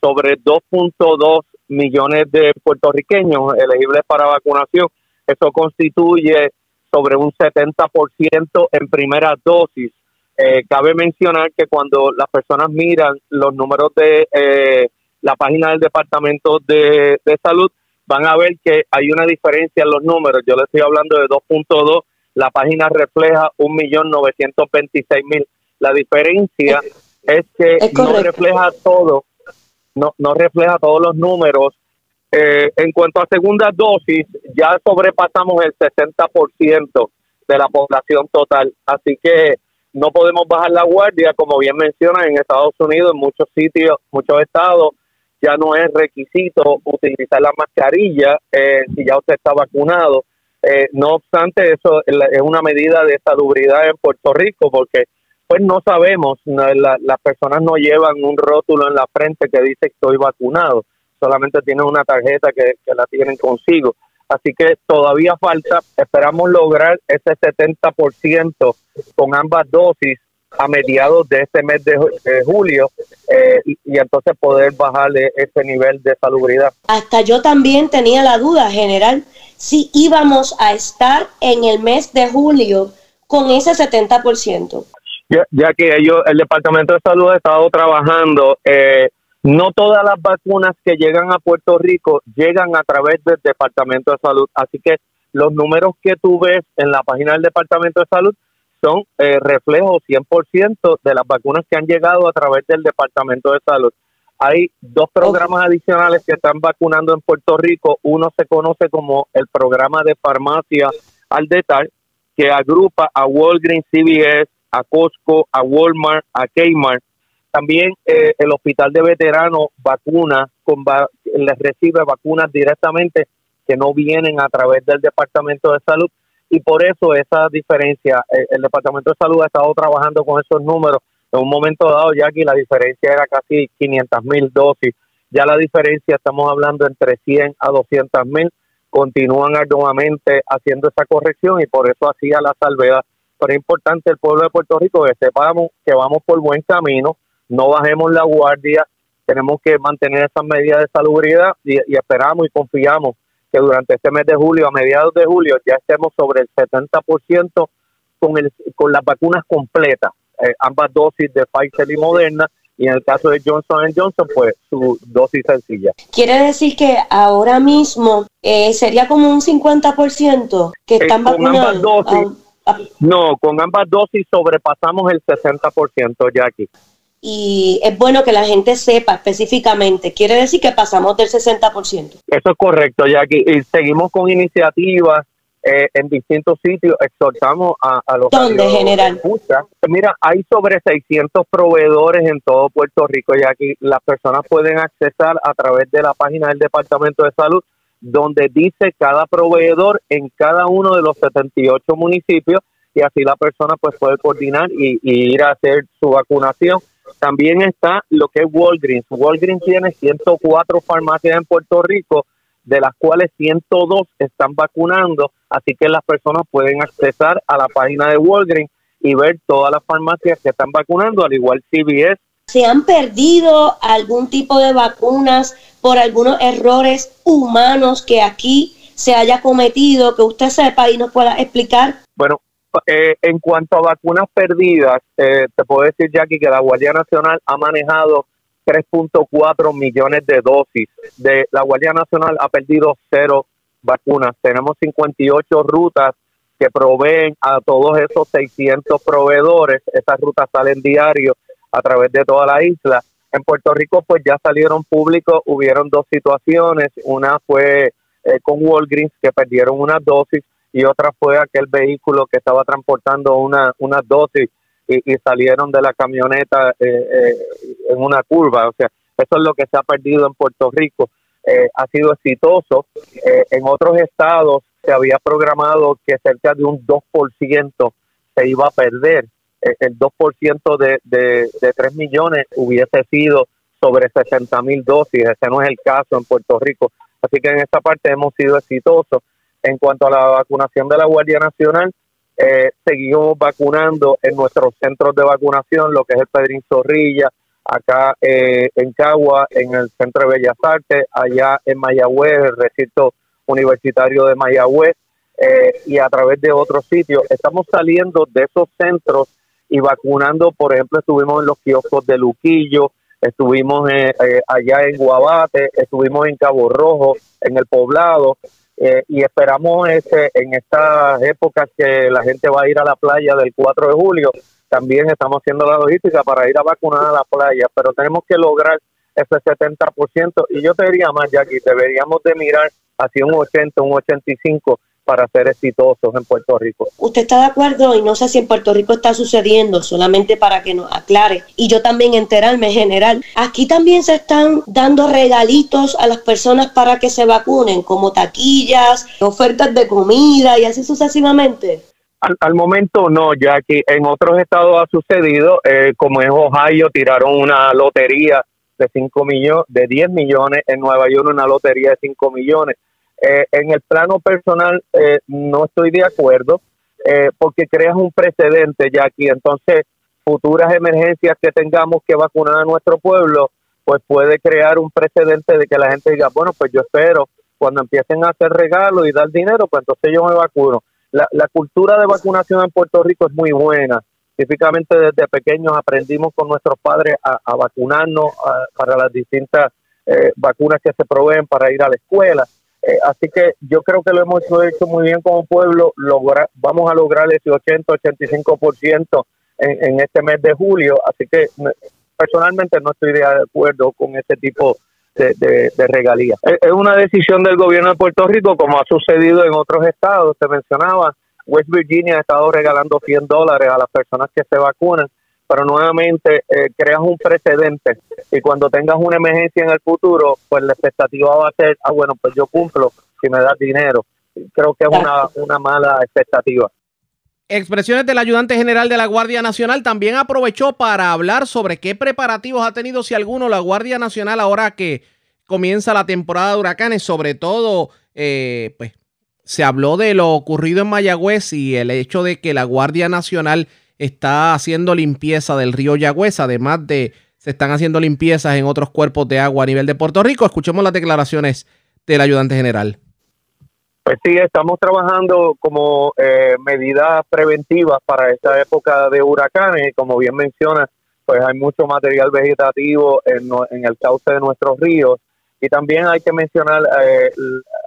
sobre 2.2 millones de puertorriqueños elegibles para vacunación. Eso constituye sobre un 70% en primera dosis Eh, cabe mencionar que cuando las personas miran los números de eh, la página del Departamento de, de Salud, van a ver que hay una diferencia en los números. Yo le estoy hablando de 2.2, la página refleja 1.926.000. La diferencia es que no refleja todo, no, no refleja todos los números. Eh, en cuanto a segunda dosis, ya sobrepasamos el 60% de la población total. Así que no podemos bajar la guardia, como bien menciona, en Estados Unidos, en muchos sitios, muchos estados, ya no es requisito utilizar la mascarilla eh, si ya usted está vacunado. Eh, no obstante, eso es una medida de salubridad en Puerto Rico porque pues no sabemos, las personas no llevan un rótulo en la frente que dice estoy vacunado, solamente tienen una tarjeta que la tienen consigo. Así que todavía falta, esperamos lograr ese 70% con ambas dosis a mediados de este mes de, julio eh, y, entonces poder bajarle ese nivel de salubridad. Hasta yo también tenía la duda general si íbamos a estar en el mes de julio con ese 70%. Ya, ya que ellos, el Departamento de Salud ha estado trabajando, eh, no todas las vacunas que llegan a Puerto Rico llegan a través del Departamento de Salud, así que los números que tú ves en la página del Departamento de Salud son eh, reflejos 100% de las vacunas que han llegado a través del Departamento de Salud. Hay dos programas adicionales que están vacunando en Puerto Rico. Uno se conoce como el programa de farmacia al detalle, que agrupa a Walgreens, CVS, a Costco, a Walmart, a Kmart. También eh, el Hospital de Veteranos vacuna, con les recibe vacunas directamente que no vienen a través del Departamento de Salud y por eso esa diferencia, eh, el, Departamento de Salud ha estado trabajando con esos números. En un momento dado, ya aquí la diferencia era casi 500 mil dosis. Ya la diferencia, estamos hablando entre 100 a 200 mil. Continúan arduamente haciendo esa corrección y por eso hacía la salvedad. Pero es importante el pueblo de Puerto Rico que sepamos que vamos por buen camino, no bajemos la guardia, tenemos que mantener esas medidas de salubridad y esperamos y confiamos que durante este mes de julio, a mediados de julio, ya estemos sobre el 70% con, el, con las vacunas completas, eh, ambas dosis de Pfizer y Moderna, y en el caso de Johnson Johnson, pues su dosis sencilla. Quiere decir que ahora mismo eh, sería como un 50% que están eh, vacunados. Ah, ah. no, con ambas dosis sobrepasamos el 60%, Jackie y es bueno que la gente sepa específicamente. Quiere decir que pasamos del 60%. Eso es correcto, Jackie. Y seguimos con iniciativas eh, en distintos sitios. Exhortamos a, a los... ¿Dónde, general? Mira, hay sobre 600 proveedores en todo Puerto Rico, Jackie. Las personas pueden accesar a través de la página del Departamento de Salud, donde dice cada proveedor en cada uno de los 78 municipios y así la persona pues puede coordinar y ir a hacer su vacunación también está lo que es Walgreens. Walgreens tiene 104 farmacias en Puerto Rico, de las cuales 102 están vacunando, así que las personas pueden accesar a la página de Walgreens y ver todas las farmacias que están vacunando, al igual CVS. ¿Se han perdido algún tipo de vacunas por algunos errores humanos que aquí se haya cometido, que usted sepa y nos pueda explicar? Bueno, eh, en cuanto a vacunas perdidas, eh, te puedo decir, Jackie, que la Guardia Nacional ha manejado 3.4 millones de dosis. De la Guardia Nacional ha perdido cero vacunas. Tenemos 58 rutas que proveen a todos esos 600 proveedores. Esas rutas salen diario a través de toda la isla. En Puerto Rico, pues ya salieron públicos, hubieron dos situaciones. Una fue eh, con Walgreens, que perdieron una dosis y otra fue aquel vehículo que estaba transportando una, una dosis y, salieron de la camioneta eh, eh, en una curva. O sea, eso es lo que se ha perdido en Puerto Rico. Eh, ha sido exitoso. en otros estados se había programado que cerca de un 2% se iba a perder. el 2% de, de, de 3 millones hubiese sido sobre 60 mil dosis. Ese no es el caso en Puerto Rico. Así que en esta parte hemos sido exitosos. En cuanto a la vacunación de la Guardia Nacional, eh, seguimos vacunando en nuestros centros de vacunación, lo que es el Pedrín Zorrilla, acá eh, en Cagua, en el Centro de Bellas Artes, allá en Mayagüez, el recinto universitario de Mayagüez, eh, y a través de otros sitios. Estamos saliendo de esos centros y vacunando, por ejemplo, estuvimos en los kioscos de Luquillo, estuvimos eh, eh, allá en Guabate, estuvimos en Cabo Rojo, en el poblado, eh, y esperamos este, en estas épocas que la gente va a ir a la playa del 4 de julio, también estamos haciendo la logística para ir a vacunar a la playa, pero tenemos que lograr ese 70%, y yo te diría más, Jackie, deberíamos de mirar hacia un 80, un 85%, para ser exitosos en Puerto Rico. ¿Usted está de acuerdo? Y no sé si en Puerto Rico está sucediendo, solamente para que nos aclare. Y yo también enterarme en general. Aquí también se están dando regalitos a las personas para que se vacunen, como taquillas, ofertas de comida y así sucesivamente. Al, momento no, ya que en otros estados ha sucedido, eh, como en Ohio tiraron una lotería de 5 millones, de 10 millones, en Nueva York una lotería de 5 millones eh, en el plano personal eh, no estoy de acuerdo eh, porque creas un precedente ya aquí. Entonces, futuras emergencias que tengamos que vacunar a nuestro pueblo, pues puede crear un precedente de que la gente diga, bueno, pues yo espero cuando empiecen a hacer regalos y dar dinero, pues entonces yo me vacuno. La, la cultura de vacunación en Puerto Rico es muy buena. Típicamente desde pequeños aprendimos con nuestros padres a, vacunarnos para las distintas vacunas que se proveen para ir a la escuela. Eh, así que yo creo que lo hemos hecho muy bien como pueblo. Logra, vamos a lograr ese 80-85% en, en este mes de julio. Así que personalmente no estoy de acuerdo con ese tipo de, de, regalías. Es una decisión del gobierno de Puerto Rico, como ha sucedido en otros estados. Se mencionaba, West Virginia ha estado regalando 100 dólares a las personas que se vacunan pero nuevamente eh, creas un precedente y cuando tengas una emergencia en el futuro, pues la expectativa va a ser, ah, bueno, pues yo cumplo si me das dinero. Creo que es una, una mala expectativa. Expresiones del ayudante general de la Guardia Nacional también aprovechó para hablar sobre qué preparativos ha tenido, si alguno, la Guardia Nacional ahora que comienza la temporada de huracanes, sobre todo, eh, pues se habló de lo ocurrido en Mayagüez y el hecho de que la Guardia Nacional está haciendo limpieza del río Yagüez, además de se están haciendo limpiezas en otros cuerpos de agua a nivel de Puerto Rico. Escuchemos las declaraciones del ayudante general. Pues sí, estamos trabajando como eh, medidas preventivas para esta época de huracanes. Como bien menciona, pues hay mucho material vegetativo en, el cauce de nuestros ríos. Y también hay que mencionar, eh,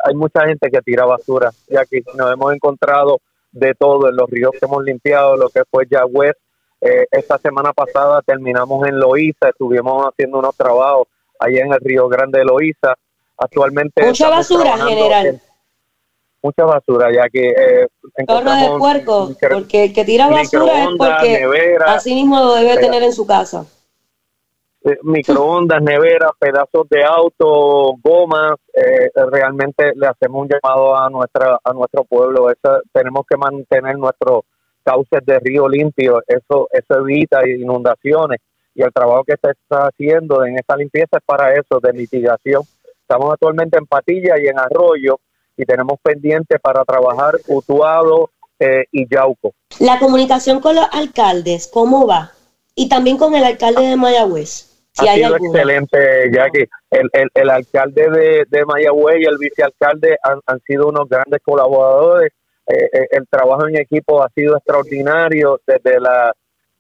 hay mucha gente que tira basura, ya que nos hemos encontrado de todo en los ríos que hemos limpiado, lo que fue Yagüez. Eh, esta semana pasada terminamos en Loíza, estuvimos haciendo unos trabajos allá en el Río Grande de Loíza. Actualmente. Mucha basura, general. mucha basura, ya que. Eh, de puerco, porque el que tira basura es porque así mismo lo debe tener en su casa. Eh, microondas, neveras, pedazos de auto, gomas, eh, realmente le hacemos un llamado a nuestra a nuestro pueblo. Tenemos que mantener nuestros cauces de río limpios, eso eso evita inundaciones y el trabajo que se está haciendo en esta limpieza es para eso, de mitigación. Estamos actualmente en Patilla y en Arroyo y tenemos pendiente para trabajar Utuado eh, y Yauco. La comunicación con los alcaldes, ¿cómo va? Y también con el alcalde de Mayagüez ha sido excelente, Jackie. El, el, el alcalde de, de, Mayagüez y el vicealcalde han, han sido unos grandes colaboradores. Eh, eh, el trabajo en equipo ha sido extraordinario desde las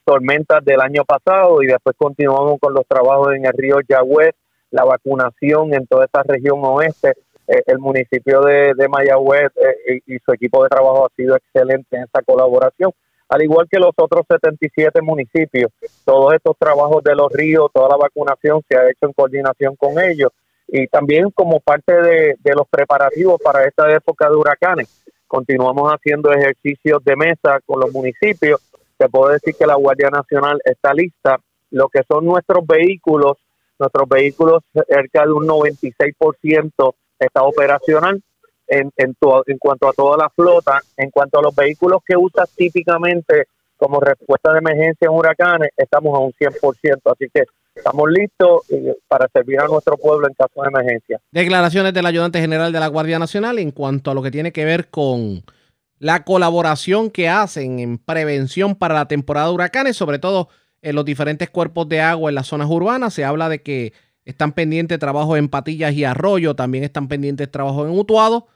tormentas del año pasado y después continuamos con los trabajos en el río Yagüez, la vacunación en toda esa región oeste. Eh, el municipio de, de Mayagüez y su equipo de trabajo ha sido excelente en esa colaboración al igual que los otros 77 municipios. Todos estos trabajos de los ríos, toda la vacunación se ha hecho en coordinación con ellos y también como parte de, los preparativos para esta época de huracanes. Continuamos haciendo ejercicios de mesa con los municipios. Se puede decir que la Guardia Nacional está lista. Lo que son nuestros vehículos, nuestros vehículos cerca de un 96% está operacional en, en, en cuanto a toda la flota, en cuanto a los vehículos que usas típicamente como respuesta de emergencia en huracanes, estamos a un 100%, así que estamos listos eh, para servir a nuestro pueblo en caso de emergencia. Declaraciones del ayudante general de la Guardia Nacional en cuanto a lo que tiene que ver con la colaboración que hacen en prevención para la temporada de huracanes, sobre todo en los diferentes cuerpos de agua en las zonas urbanas. Se habla de que están pendientes trabajos en Patillas y Arroyo, también están pendientes trabajos en Utuado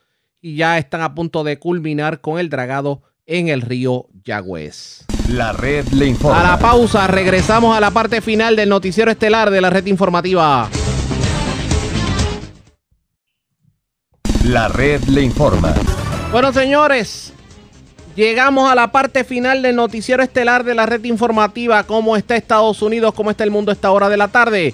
y ya están a punto de culminar con el dragado en el río Yagüez. La red le informa. A la pausa, regresamos a la parte final del noticiero estelar de la red informativa. La red le informa. Bueno, señores, llegamos a la parte final del noticiero estelar de la red informativa. ¿Cómo está Estados Unidos? ¿Cómo está el mundo a esta hora de la tarde?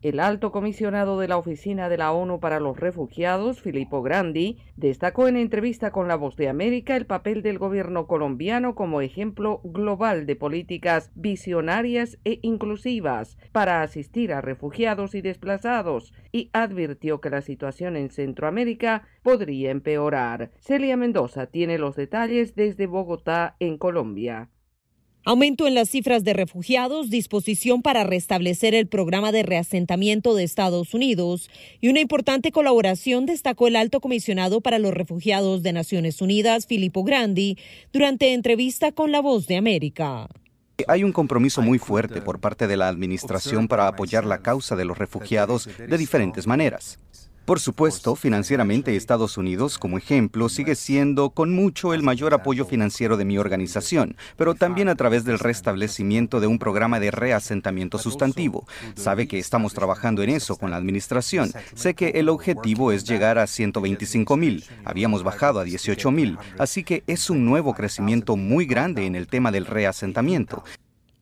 El alto comisionado de la Oficina de la ONU para los Refugiados, Filippo Grandi, destacó en entrevista con La Voz de América el papel del gobierno colombiano como ejemplo global de políticas visionarias e inclusivas para asistir a refugiados y desplazados y advirtió que la situación en Centroamérica podría empeorar. Celia Mendoza tiene los detalles desde Bogotá, en Colombia. Aumento en las cifras de refugiados, disposición para restablecer el programa de reasentamiento de Estados Unidos y una importante colaboración destacó el alto comisionado para los refugiados de Naciones Unidas, Filippo Grandi, durante entrevista con La Voz de América. Hay un compromiso muy fuerte por parte de la Administración para apoyar la causa de los refugiados de diferentes maneras. Por supuesto, financieramente Estados Unidos, como ejemplo, sigue siendo con mucho el mayor apoyo financiero de mi organización, pero también a través del restablecimiento de un programa de reasentamiento sustantivo. Sabe que estamos trabajando en eso con la administración. Sé que el objetivo es llegar a 125 mil. Habíamos bajado a 18 mil, así que es un nuevo crecimiento muy grande en el tema del reasentamiento.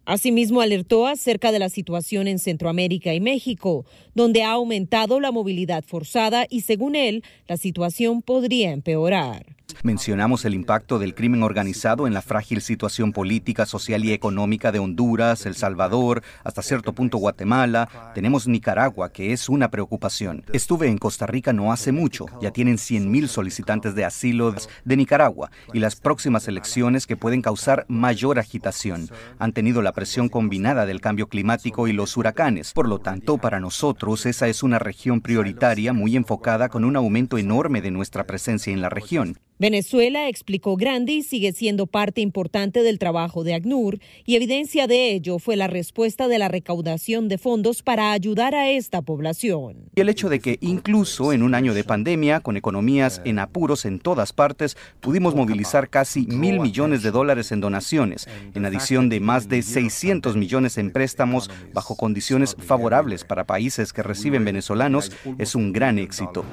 Asimismo, alertó acerca de la situación en Centroamérica y México, donde ha aumentado la movilidad forzada y, según él, la situación podría empeorar. Mencionamos el impacto del crimen organizado en la frágil situación política, social y económica de Honduras, El Salvador, hasta cierto punto Guatemala. Tenemos Nicaragua, que es una preocupación. Estuve en Costa Rica no hace mucho. Ya tienen 100.000 solicitantes de asilo de Nicaragua y las próximas elecciones que pueden causar mayor agitación. Han tenido la presión combinada del cambio climático y los huracanes. Por lo tanto, para nosotros esa es una región prioritaria muy enfocada con un aumento enorme de nuestra presencia en la región. Venezuela, explicó Grandi, sigue siendo parte importante del trabajo de ACNUR y evidencia de ello fue la respuesta de la recaudación de fondos para ayudar a esta población. Y el hecho de que incluso en un año de pandemia, con economías en apuros en todas partes, pudimos movilizar casi mil millones de dólares en donaciones, en adición de más de 600 millones en préstamos bajo condiciones favorables para países que reciben venezolanos, es un gran éxito.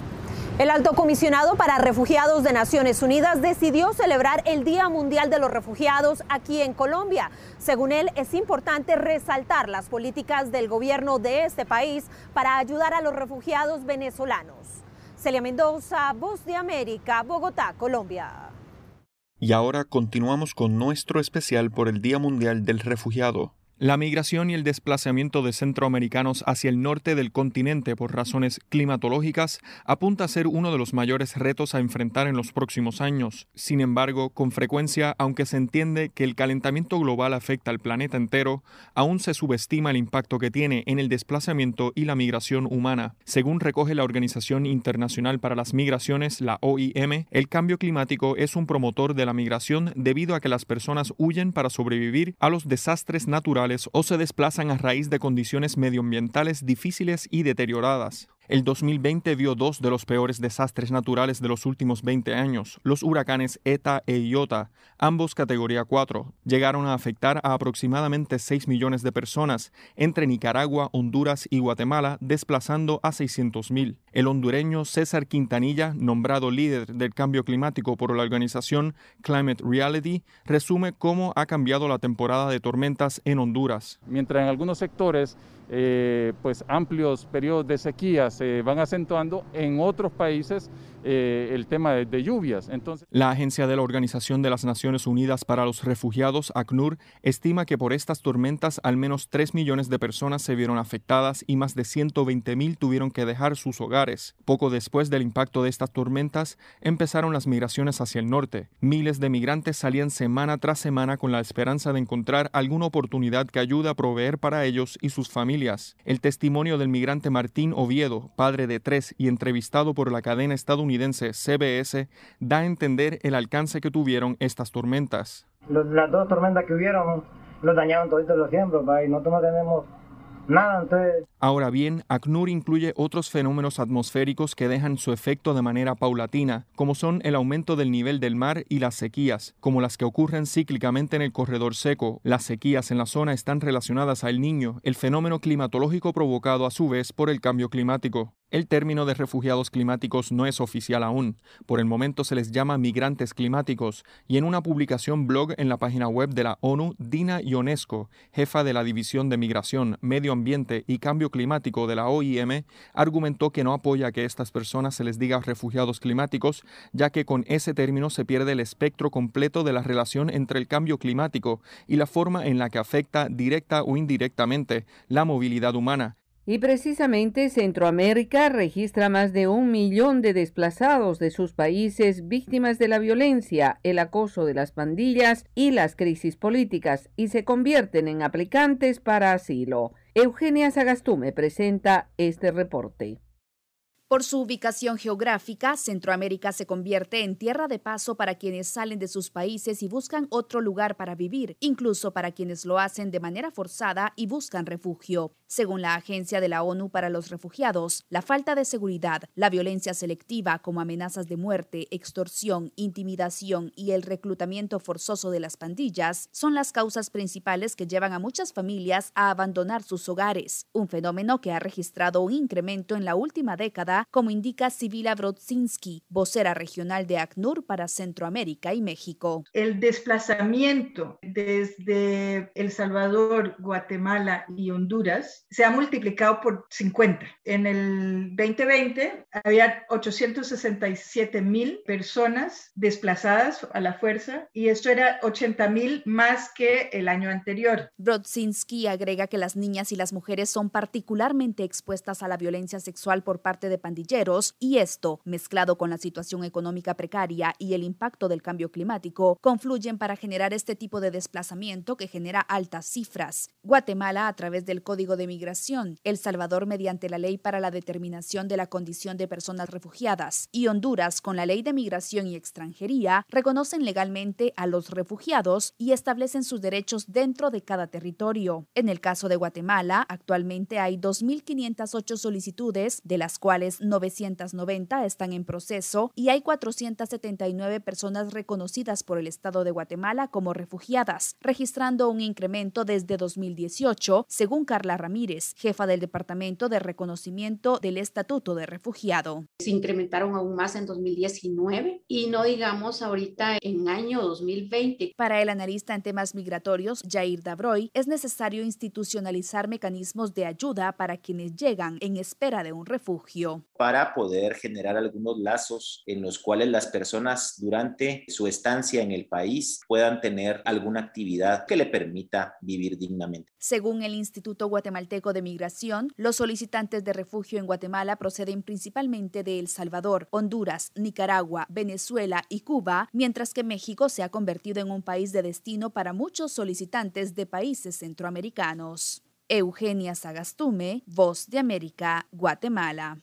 El alto comisionado para refugiados de Naciones Unidas decidió celebrar el Día Mundial de los Refugiados aquí en Colombia. Según él, es importante resaltar las políticas del gobierno de este país para ayudar a los refugiados venezolanos. Celia Mendoza, Voz de América, Bogotá, Colombia. Y ahora continuamos con nuestro especial por el Día Mundial del Refugiado. La migración y el desplazamiento de centroamericanos hacia el norte del continente por razones climatológicas apunta a ser uno de los mayores retos a enfrentar en los próximos años. Sin embargo, con frecuencia, aunque se entiende que el calentamiento global afecta al planeta entero, aún se subestima el impacto que tiene en el desplazamiento y la migración humana. Según recoge la Organización Internacional para las Migraciones, la OIM, el cambio climático es un promotor de la migración debido a que las personas huyen para sobrevivir a los desastres naturales o se desplazan a raíz de condiciones medioambientales difíciles y deterioradas. El 2020 vio dos de los peores desastres naturales de los últimos 20 años. Los huracanes ETA e IOTA, ambos categoría 4, llegaron a afectar a aproximadamente 6 millones de personas entre Nicaragua, Honduras y Guatemala, desplazando a 600.000. El hondureño César Quintanilla, nombrado líder del cambio climático por la organización Climate Reality, resume cómo ha cambiado la temporada de tormentas en Honduras. Mientras en algunos sectores eh, pues amplios periodos de sequía se van acentuando, en otros países eh, el tema de, lluvias. Entonces... La Agencia de la Organización de las Naciones Unidas para los Refugiados, ACNUR, estima que por estas tormentas al menos 3 millones de personas se vieron afectadas y más de 120 mil tuvieron que dejar sus hogares. Poco después del impacto de estas tormentas, empezaron las migraciones hacia el norte. Miles de migrantes salían semana tras semana con la esperanza de encontrar alguna oportunidad que ayude a proveer para ellos y sus familias. El testimonio del migrante Martín Oviedo, padre de tres y entrevistado por la cadena estadounidense CBS da a entender el alcance que tuvieron estas tormentas. las dos tormentas que hubieron nos dañaron todos los siembros, y nosotros no tenemos Ahora bien, ACNUR incluye otros fenómenos atmosféricos que dejan su efecto de manera paulatina, como son el aumento del nivel del mar y las sequías, como las que ocurren cíclicamente en el corredor seco. Las sequías en la zona están relacionadas al niño, el fenómeno climatológico provocado a su vez por el cambio climático. El término de refugiados climáticos no es oficial aún. Por el momento se les llama migrantes climáticos y en una publicación blog en la página web de la ONU, Dina Ionesco, jefa de la División de Migración, Medio Ambiente y Cambio Climático de la OIM, argumentó que no apoya que a estas personas se les diga refugiados climáticos, ya que con ese término se pierde el espectro completo de la relación entre el cambio climático y la forma en la que afecta directa o indirectamente la movilidad humana y precisamente Centroamérica registra más de un millón de desplazados de sus países víctimas de la violencia, el acoso de las pandillas y las crisis políticas y se convierten en aplicantes para asilo. Eugenia Sagastume presenta este reporte. Por su ubicación geográfica, Centroamérica se convierte en tierra de paso para quienes salen de sus países y buscan otro lugar para vivir, incluso para quienes lo hacen de manera forzada y buscan refugio. Según la Agencia de la ONU para los Refugiados, la falta de seguridad, la violencia selectiva como amenazas de muerte, extorsión, intimidación y el reclutamiento forzoso de las pandillas son las causas principales que llevan a muchas familias a abandonar sus hogares, un fenómeno que ha registrado un incremento en la última década como indica Sibila Brodzinski, vocera regional de ACNUR para Centroamérica y México. El desplazamiento desde El Salvador, Guatemala y Honduras se ha multiplicado por 50. En el 2020 había 867 mil personas desplazadas a la fuerza y esto era 80 mil más que el año anterior. Brodzinski agrega que las niñas y las mujeres son particularmente expuestas a la violencia sexual por parte de pandilleros y esto, mezclado con la situación económica precaria y el impacto del cambio climático, confluyen para generar este tipo de desplazamiento que genera altas cifras. Guatemala a través del Código de Migración, El Salvador mediante la Ley para la Determinación de la Condición de Personas Refugiadas y Honduras con la Ley de Migración y Extranjería reconocen legalmente a los refugiados y establecen sus derechos dentro de cada territorio. En el caso de Guatemala, actualmente hay 2.508 solicitudes, de las cuales 990 están en proceso y hay 479 personas reconocidas por el Estado de Guatemala como refugiadas, registrando un incremento desde 2018, según Carla Ramírez, jefa del Departamento de Reconocimiento del Estatuto de Refugiado. Se incrementaron aún más en 2019 y no digamos ahorita en año 2020. Para el analista en temas migratorios, Jair Dabroy, es necesario institucionalizar mecanismos de ayuda para quienes llegan en espera de un refugio para poder generar algunos lazos en los cuales las personas durante su estancia en el país puedan tener alguna actividad que le permita vivir dignamente. Según el Instituto Guatemalteco de Migración, los solicitantes de refugio en Guatemala proceden principalmente de El Salvador, Honduras, Nicaragua, Venezuela y Cuba, mientras que México se ha convertido en un país de destino para muchos solicitantes de países centroamericanos. Eugenia Sagastume, Voz de América, Guatemala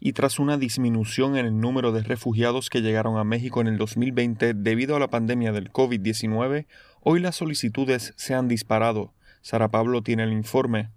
y tras una disminución en el número de refugiados que llegaron a México en el 2020 debido a la pandemia del COVID-19, hoy las solicitudes se han disparado. Sara Pablo tiene el informe.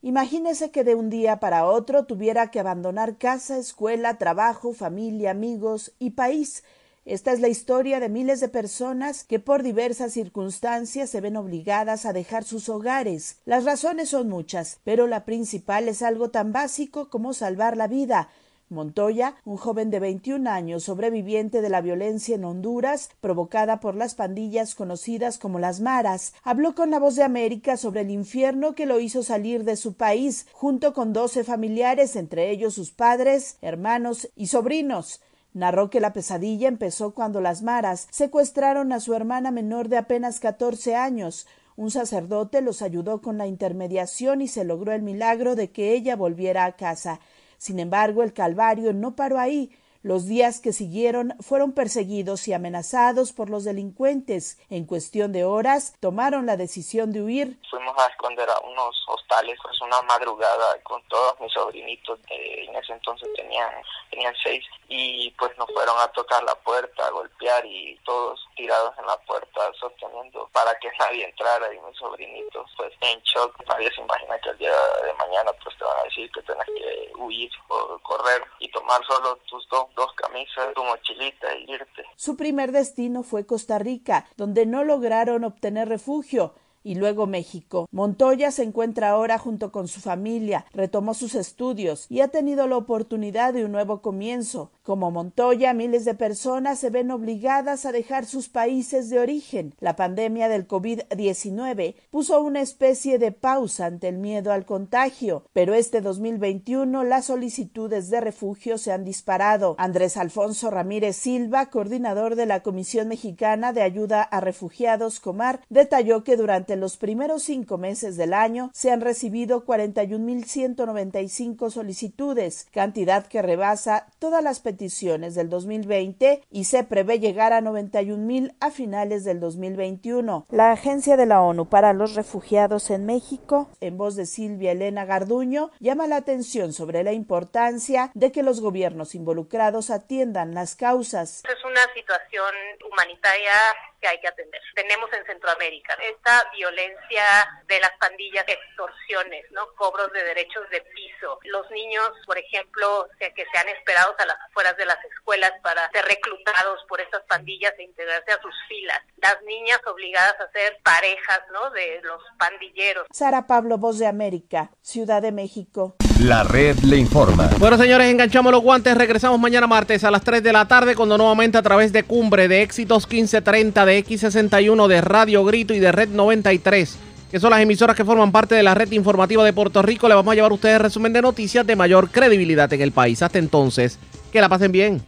Imagínese que de un día para otro tuviera que abandonar casa, escuela, trabajo, familia, amigos y país. Esta es la historia de miles de personas que por diversas circunstancias se ven obligadas a dejar sus hogares. Las razones son muchas, pero la principal es algo tan básico como salvar la vida, Montoya, un joven de 21 años sobreviviente de la violencia en Honduras provocada por las pandillas conocidas como las maras, habló con la voz de América sobre el infierno que lo hizo salir de su país junto con doce familiares, entre ellos sus padres, hermanos y sobrinos. Narró que la pesadilla empezó cuando las maras secuestraron a su hermana menor de apenas catorce años. Un sacerdote los ayudó con la intermediación y se logró el milagro de que ella volviera a casa. Sin embargo, el calvario no paró ahí. Los días que siguieron fueron perseguidos y amenazados por los delincuentes. En cuestión de horas, tomaron la decisión de huir. Fuimos a esconder a unos hostales, pues una madrugada con todos mis sobrinitos, en ese entonces tenían, tenían seis, y pues nos fueron a tocar la puerta, a golpear y todos tirados en la puerta sosteniendo para que nadie entrara y mis sobrinitos pues en shock. Nadie se imagina que el día de mañana pues te van a decir que tienes que huir o correr y tomar solo tus dos, dos camisas, tu mochilita y irte. Su primer destino fue Costa Rica, donde no lograron obtener refugio y luego México. Montoya se encuentra ahora junto con su familia, retomó sus estudios y ha tenido la oportunidad de un nuevo comienzo. Como Montoya, miles de personas se ven obligadas a dejar sus países de origen. La pandemia del COVID-19 puso una especie de pausa ante el miedo al contagio, pero este 2021 las solicitudes de refugio se han disparado. Andrés Alfonso Ramírez Silva, coordinador de la Comisión Mexicana de Ayuda a Refugiados Comar, detalló que durante los primeros cinco meses del año se han recibido 41.195 solicitudes, cantidad que rebasa todas las peticiones del 2020 y se prevé llegar a 91.000 a finales del 2021. La Agencia de la ONU para los Refugiados en México, en voz de Silvia Elena Garduño, llama la atención sobre la importancia de que los gobiernos involucrados atiendan las causas. Es una situación humanitaria que hay que atender. Tenemos en Centroamérica esta violencia de las pandillas, extorsiones, ¿no? Cobros de derechos de piso. Los niños, por ejemplo, que sean esperados a las afueras de las escuelas para ser reclutados por estas pandillas e integrarse a sus filas. Las niñas obligadas a ser parejas, ¿no? De los pandilleros. Sara Pablo, Voz de América, Ciudad de México. La red le informa. Bueno, señores, enganchamos los guantes. Regresamos mañana martes a las 3 de la tarde cuando nuevamente a través de Cumbre de Éxitos 1530 de X61 de Radio Grito y de Red 93, que son las emisoras que forman parte de la red informativa de Puerto Rico, le vamos a llevar a ustedes resumen de noticias de mayor credibilidad en el país. Hasta entonces, que la pasen bien.